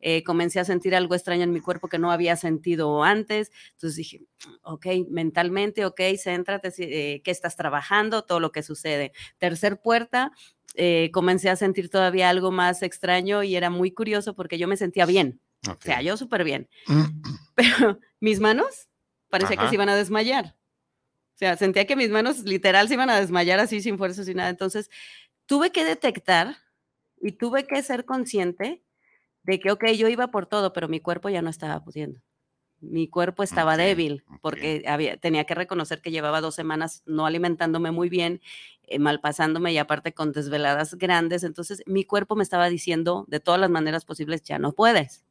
eh, comencé a sentir algo extraño en mi cuerpo que no había sentido antes. Entonces dije, ok, mentalmente, ok, céntrate, eh, ¿qué estás trabajando? Todo lo que sucede. Tercer puerta, eh, comencé a sentir todavía algo más extraño y era muy curioso porque yo me sentía bien. Okay. O sea, yo súper bien. Pero mis manos parecía Ajá. que se iban a desmayar. O sea, sentía que mis manos literal se iban a desmayar así sin fuerza, sin nada. Entonces, tuve que detectar y tuve que ser consciente de que, ok, yo iba por todo, pero mi cuerpo ya no estaba pudiendo. Mi cuerpo estaba okay, débil porque okay. había, tenía que reconocer que llevaba dos semanas no alimentándome muy bien, eh, mal pasándome y aparte con desveladas grandes. Entonces mi cuerpo me estaba diciendo de todas las maneras posibles, ya no puedes.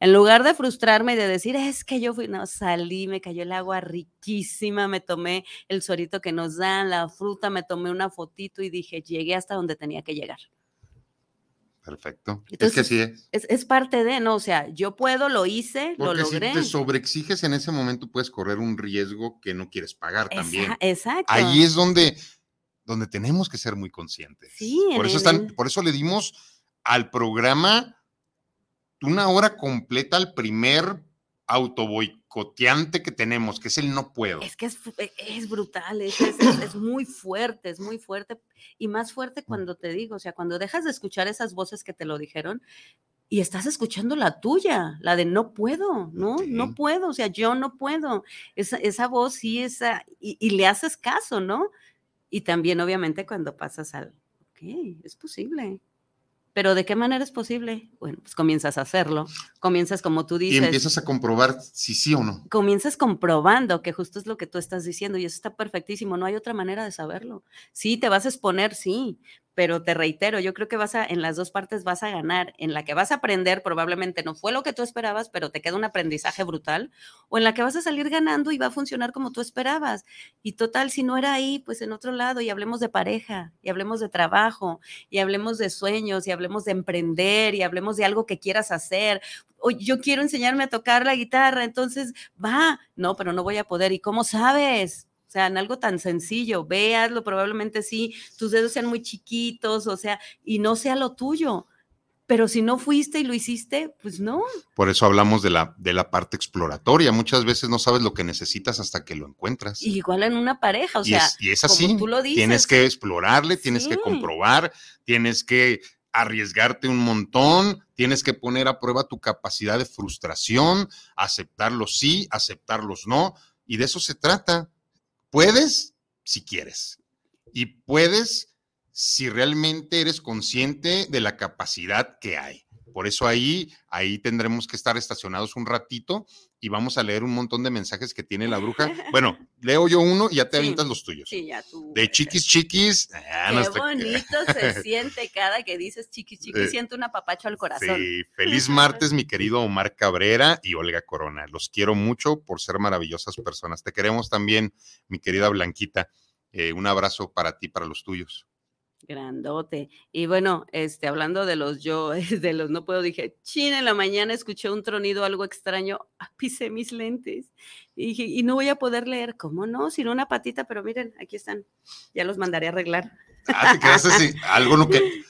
En lugar de frustrarme y de decir, es que yo fui, no, salí, me cayó el agua riquísima, me tomé el suerito que nos dan, la fruta, me tomé una fotito y dije, llegué hasta donde tenía que llegar. Perfecto. Entonces, es que sí es. es. es. parte de, ¿no? O sea, yo puedo, lo hice, Porque lo logré. Si te sobreexiges en ese momento, puedes correr un riesgo que no quieres pagar Esa, también. Exacto. Ahí es donde, donde tenemos que ser muy conscientes. Sí, por, eso están, por eso le dimos al programa una hora completa al primer autoboicoteante que tenemos, que es el no puedo. Es que es, es brutal, es, es, es, muy fuerte, es muy fuerte y más fuerte cuando te digo, o sea, cuando dejas de escuchar esas voces que te lo dijeron y estás escuchando la tuya, la de no puedo, ¿no? Sí. No puedo, o sea, yo no puedo. Esa, esa voz sí, esa, y, y le haces caso, ¿no? Y también obviamente cuando pasas al, ok, es posible, pero ¿de qué manera es posible? Bueno, pues comienzas a hacerlo, comienzas como tú dices. Y empiezas a comprobar si sí o no. Comienzas comprobando que justo es lo que tú estás diciendo y eso está perfectísimo, no hay otra manera de saberlo. Sí, te vas a exponer, sí, pero te reitero, yo creo que vas a, en las dos partes vas a ganar, en la que vas a aprender, probablemente no fue lo que tú esperabas, pero te queda un aprendizaje brutal, o en la que vas a salir ganando y va a funcionar como tú esperabas. Y total, si no era ahí, pues en otro lado, y hablemos de pareja, y hablemos de trabajo, y hablemos de sueños, y hablemos de emprender, y hablemos de algo que quieras hacer. O yo quiero enseñarme a tocar la guitarra, entonces va, no, pero no voy a poder. ¿Y cómo sabes? O sea, en algo tan sencillo, véaslo, probablemente sí, tus dedos sean muy chiquitos, o sea, y no sea lo tuyo. Pero si no fuiste y lo hiciste, pues no. Por eso hablamos de la, de la parte exploratoria. Muchas veces no sabes lo que necesitas hasta que lo encuentras. Igual en una pareja, o y sea, es, y es así. tú lo dices. Tienes que explorarle, tienes sí. que comprobar, tienes que arriesgarte un montón, tienes que poner a prueba tu capacidad de frustración, aceptar los sí, aceptar los no, y de eso se trata Puedes si quieres. Y puedes si realmente eres consciente de la capacidad que hay. Por eso ahí, ahí tendremos que estar estacionados un ratito y vamos a leer un montón de mensajes que tiene la bruja. Bueno, leo yo uno y ya te avientas los tuyos. Sí, ya tú. De chiquis chiquis. Ah, Qué bonito se siente cada que dices chiquis chiquis, siento siento un apapacho al corazón. Sí, feliz martes, mi querido Omar Cabrera y Olga Corona. Los quiero mucho por ser maravillosas personas. Te queremos también, mi querida Blanquita. Eh, un abrazo para ti, para los tuyos. Grandote. Y bueno, este, hablando de los yo, de los no puedo, dije, chin, en la mañana escuché un tronido algo extraño, pisé mis lentes y dije, y no voy a poder leer, ¿cómo no? Sin una patita, pero miren, aquí están, ya los mandaré a arreglar. Ah, te quedaste así, algo no que,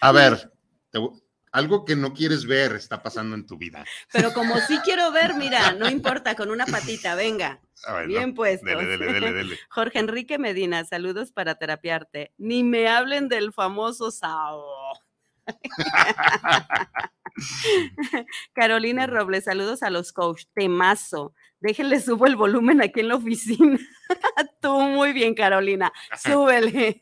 a ver, algo que no quieres ver está pasando en tu vida. Pero como sí quiero ver, mira, no importa, con una patita, venga. Bien puesto. Jorge Enrique Medina, saludos para terapiarte. Ni me hablen del famoso Sao. Carolina Robles, saludos a los coach. Temazo. Déjenle subo el volumen aquí en la oficina. Tú muy bien, Carolina. Súbele.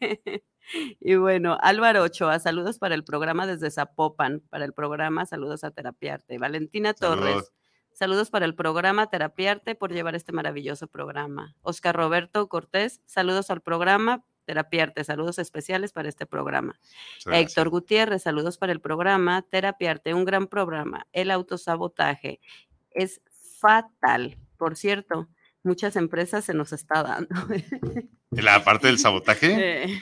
Y bueno, Álvaro Ochoa, saludos para el programa desde Zapopan, para el programa Saludos a Terapiarte. Valentina Torres. Saludos para el programa Terapiarte por llevar este maravilloso programa. Oscar Roberto Cortés, saludos al programa Terapiarte, saludos especiales para este programa. Héctor Gutiérrez, saludos para el programa Terapiarte, un gran programa. El autosabotaje es fatal. Por cierto, muchas empresas se nos está dando. La parte del sabotaje.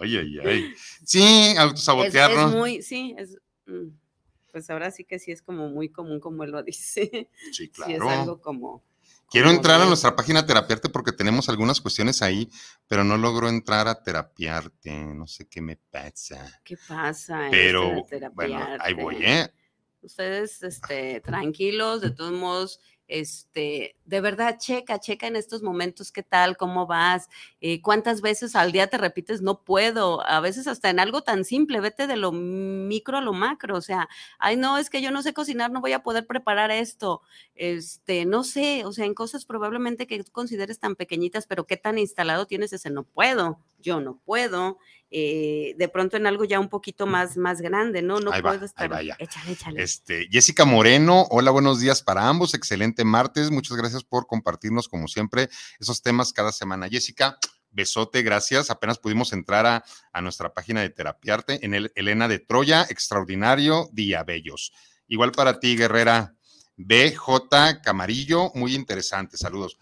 Ay, ay, ay. Sí, autosabotearnos. Es, muy, sí, es. Mm pues ahora sí que sí es como muy común como él lo dice. Sí, claro. Sí es algo como... Quiero entrar a nuestra página Terapiarte porque tenemos algunas cuestiones ahí, pero no logro entrar a Terapiarte. No sé qué me pasa. ¿Qué pasa? Pero, bueno, ahí voy, ¿eh? Ustedes, este, tranquilos, de todos modos, este, de verdad, checa, checa en estos momentos qué tal, cómo vas, eh, cuántas veces al día te repites, no puedo, a veces hasta en algo tan simple, vete de lo micro a lo macro, o sea, ay, no, es que yo no sé cocinar, no voy a poder preparar esto, este, no sé, o sea, en cosas probablemente que consideres tan pequeñitas, pero qué tan instalado tienes ese no puedo, yo no puedo, eh, de pronto en algo ya un poquito más, más grande, ¿no? No puedo estar. Échale, échale. Este, Jessica Moreno, hola, buenos días para ambos. Excelente martes. Muchas gracias por compartirnos, como siempre, esos temas cada semana. Jessica, besote, gracias. Apenas pudimos entrar a, a nuestra página de Terapiarte en el Elena de Troya, extraordinario, Día Bellos. Igual para ti, Guerrera. BJ Camarillo, muy interesante. Saludos.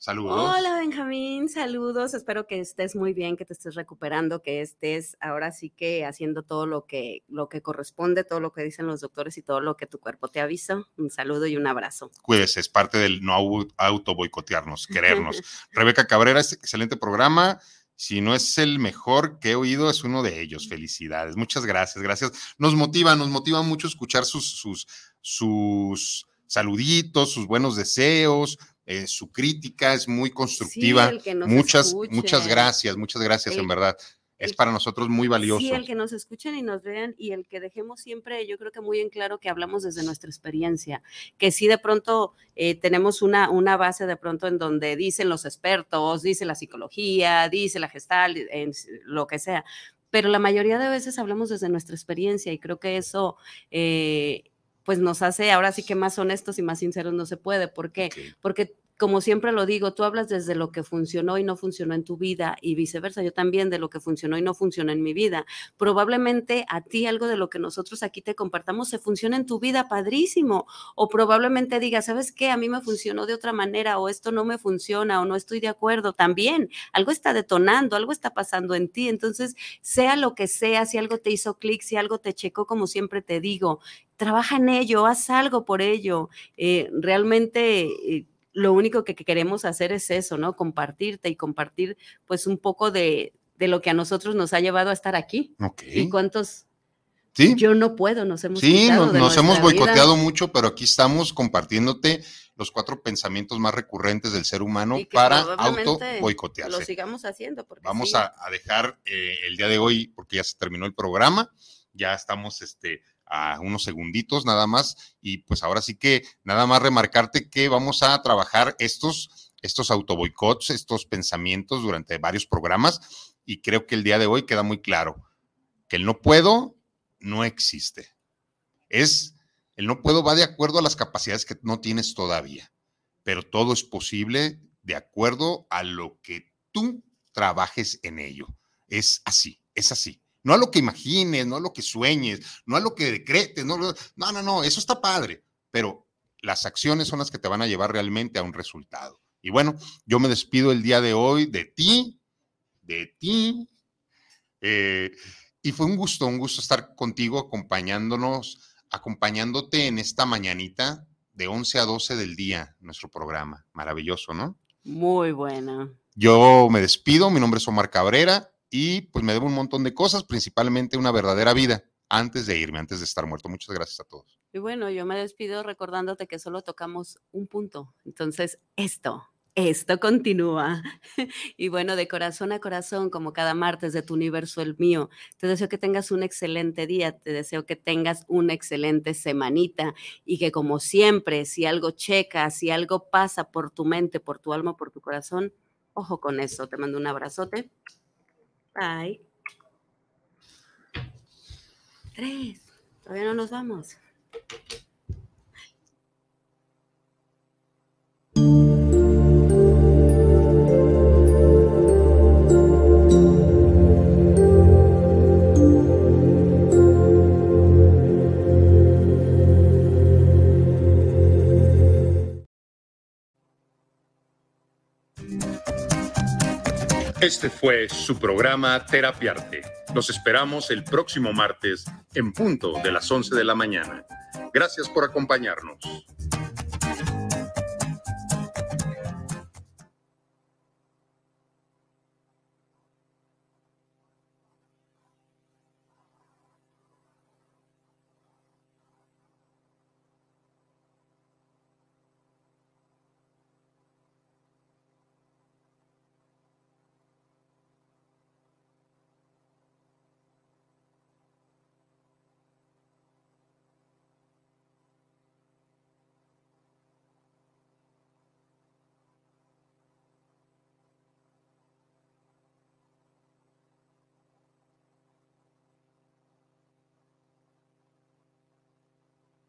Saludos. Hola Benjamín, saludos. Espero que estés muy bien, que te estés recuperando, que estés ahora sí que haciendo todo lo que, lo que corresponde, todo lo que dicen los doctores y todo lo que tu cuerpo te avisa. Un saludo y un abrazo. Cuídese, es parte del no auto boicotearnos, querernos. Rebeca Cabrera, excelente programa. Si no es el mejor que he oído, es uno de ellos. Felicidades. Muchas gracias, gracias. Nos motiva, nos motiva mucho escuchar sus, sus, sus saluditos, sus buenos deseos eh, su crítica es muy constructiva. muchas, muchas gracias, muchas gracias, en verdad. Es para nosotros muy valioso. Sí, el que nos escuchen y nos vean y el que dejemos siempre, yo creo que muy en claro que hablamos desde nuestra experiencia, que si de pronto eh, tenemos una, una base de pronto en donde dicen los expertos, dice la psicología, dice la gestal, en, lo que sea, pero la mayoría de veces hablamos desde nuestra experiencia y creo que eso eh, pues nos hace ahora sí que más honestos y más sinceros no se puede. ¿Por qué? Porque como siempre lo digo, tú hablas desde lo que funcionó y no funcionó en tu vida y viceversa, yo también de lo que funcionó y no funcionó en mi vida. Probablemente a ti algo de lo que nosotros aquí te compartamos se funciona en tu vida padrísimo o probablemente digas, ¿sabes qué? A mí me funcionó de otra manera o esto no me funciona o no estoy de acuerdo. También algo está detonando, algo está pasando en ti. Entonces, sea lo que sea, si algo te hizo clic, si algo te checó, como siempre te digo, trabaja en ello, haz algo por ello. Eh, realmente... Eh, lo único que, queremos hacer es eso, ¿no? Compartirte y compartir pues un poco de, lo que a nosotros nos ha llevado a estar aquí. Ok. ¿Y cuántos? Sí. Yo no puedo, nos hemos Sí, nos, hemos boicoteado mucho, pero aquí estamos compartiéndote los cuatro pensamientos más recurrentes del ser humano para auto boicotearse. Lo sigamos haciendo. Vamos a, dejar eh, el día de hoy, porque ya se terminó el programa, ya estamos este, a unos segunditos nada más. Y pues ahora sí que nada más remarcarte que vamos a trabajar estos, estos autoboicots, estos pensamientos durante varios programas. y creo que el día de hoy queda muy claro que el no puedo no existe. Es, el no puedo va de acuerdo a las capacidades que no tienes todavía, pero todo es posible de acuerdo a lo que tú trabajes en ello. Es así, es así. No a lo que imagines, no a lo que sueñes, no a lo que decretes, no, no, no, no, eso está padre, pero las acciones son las que te van a llevar realmente a un resultado. Y bueno, yo me despido el día de hoy de ti, de ti. Eh, y fue un gusto, un gusto estar contigo acompañándonos, acompañándote en esta mañanita de 11 a 12 del día, nuestro programa. Maravilloso, ¿no? Muy buena. Yo me despido, mi nombre es Omar Cabrera y pues me debo un montón de cosas, principalmente una verdadera vida, antes de irme, antes de estar muerto. Muchas gracias a todos. Y bueno, yo me despido recordándote que solo tocamos un punto. Entonces, esto, esto continúa. Y bueno, de corazón a corazón, como cada martes de tu universo, el mío, te deseo que tengas un excelente día, te deseo que tengas una excelente semanita y que como siempre, si algo checa, si algo pasa por tu mente, por tu alma, por tu corazón, ojo con eso. Te mando un abrazote. Bye. Tres. Todavía no nos vamos. Este fue su programa Terapiarte. Nos esperamos el próximo martes en punto de las 11 de la mañana. Gracias por acompañarnos.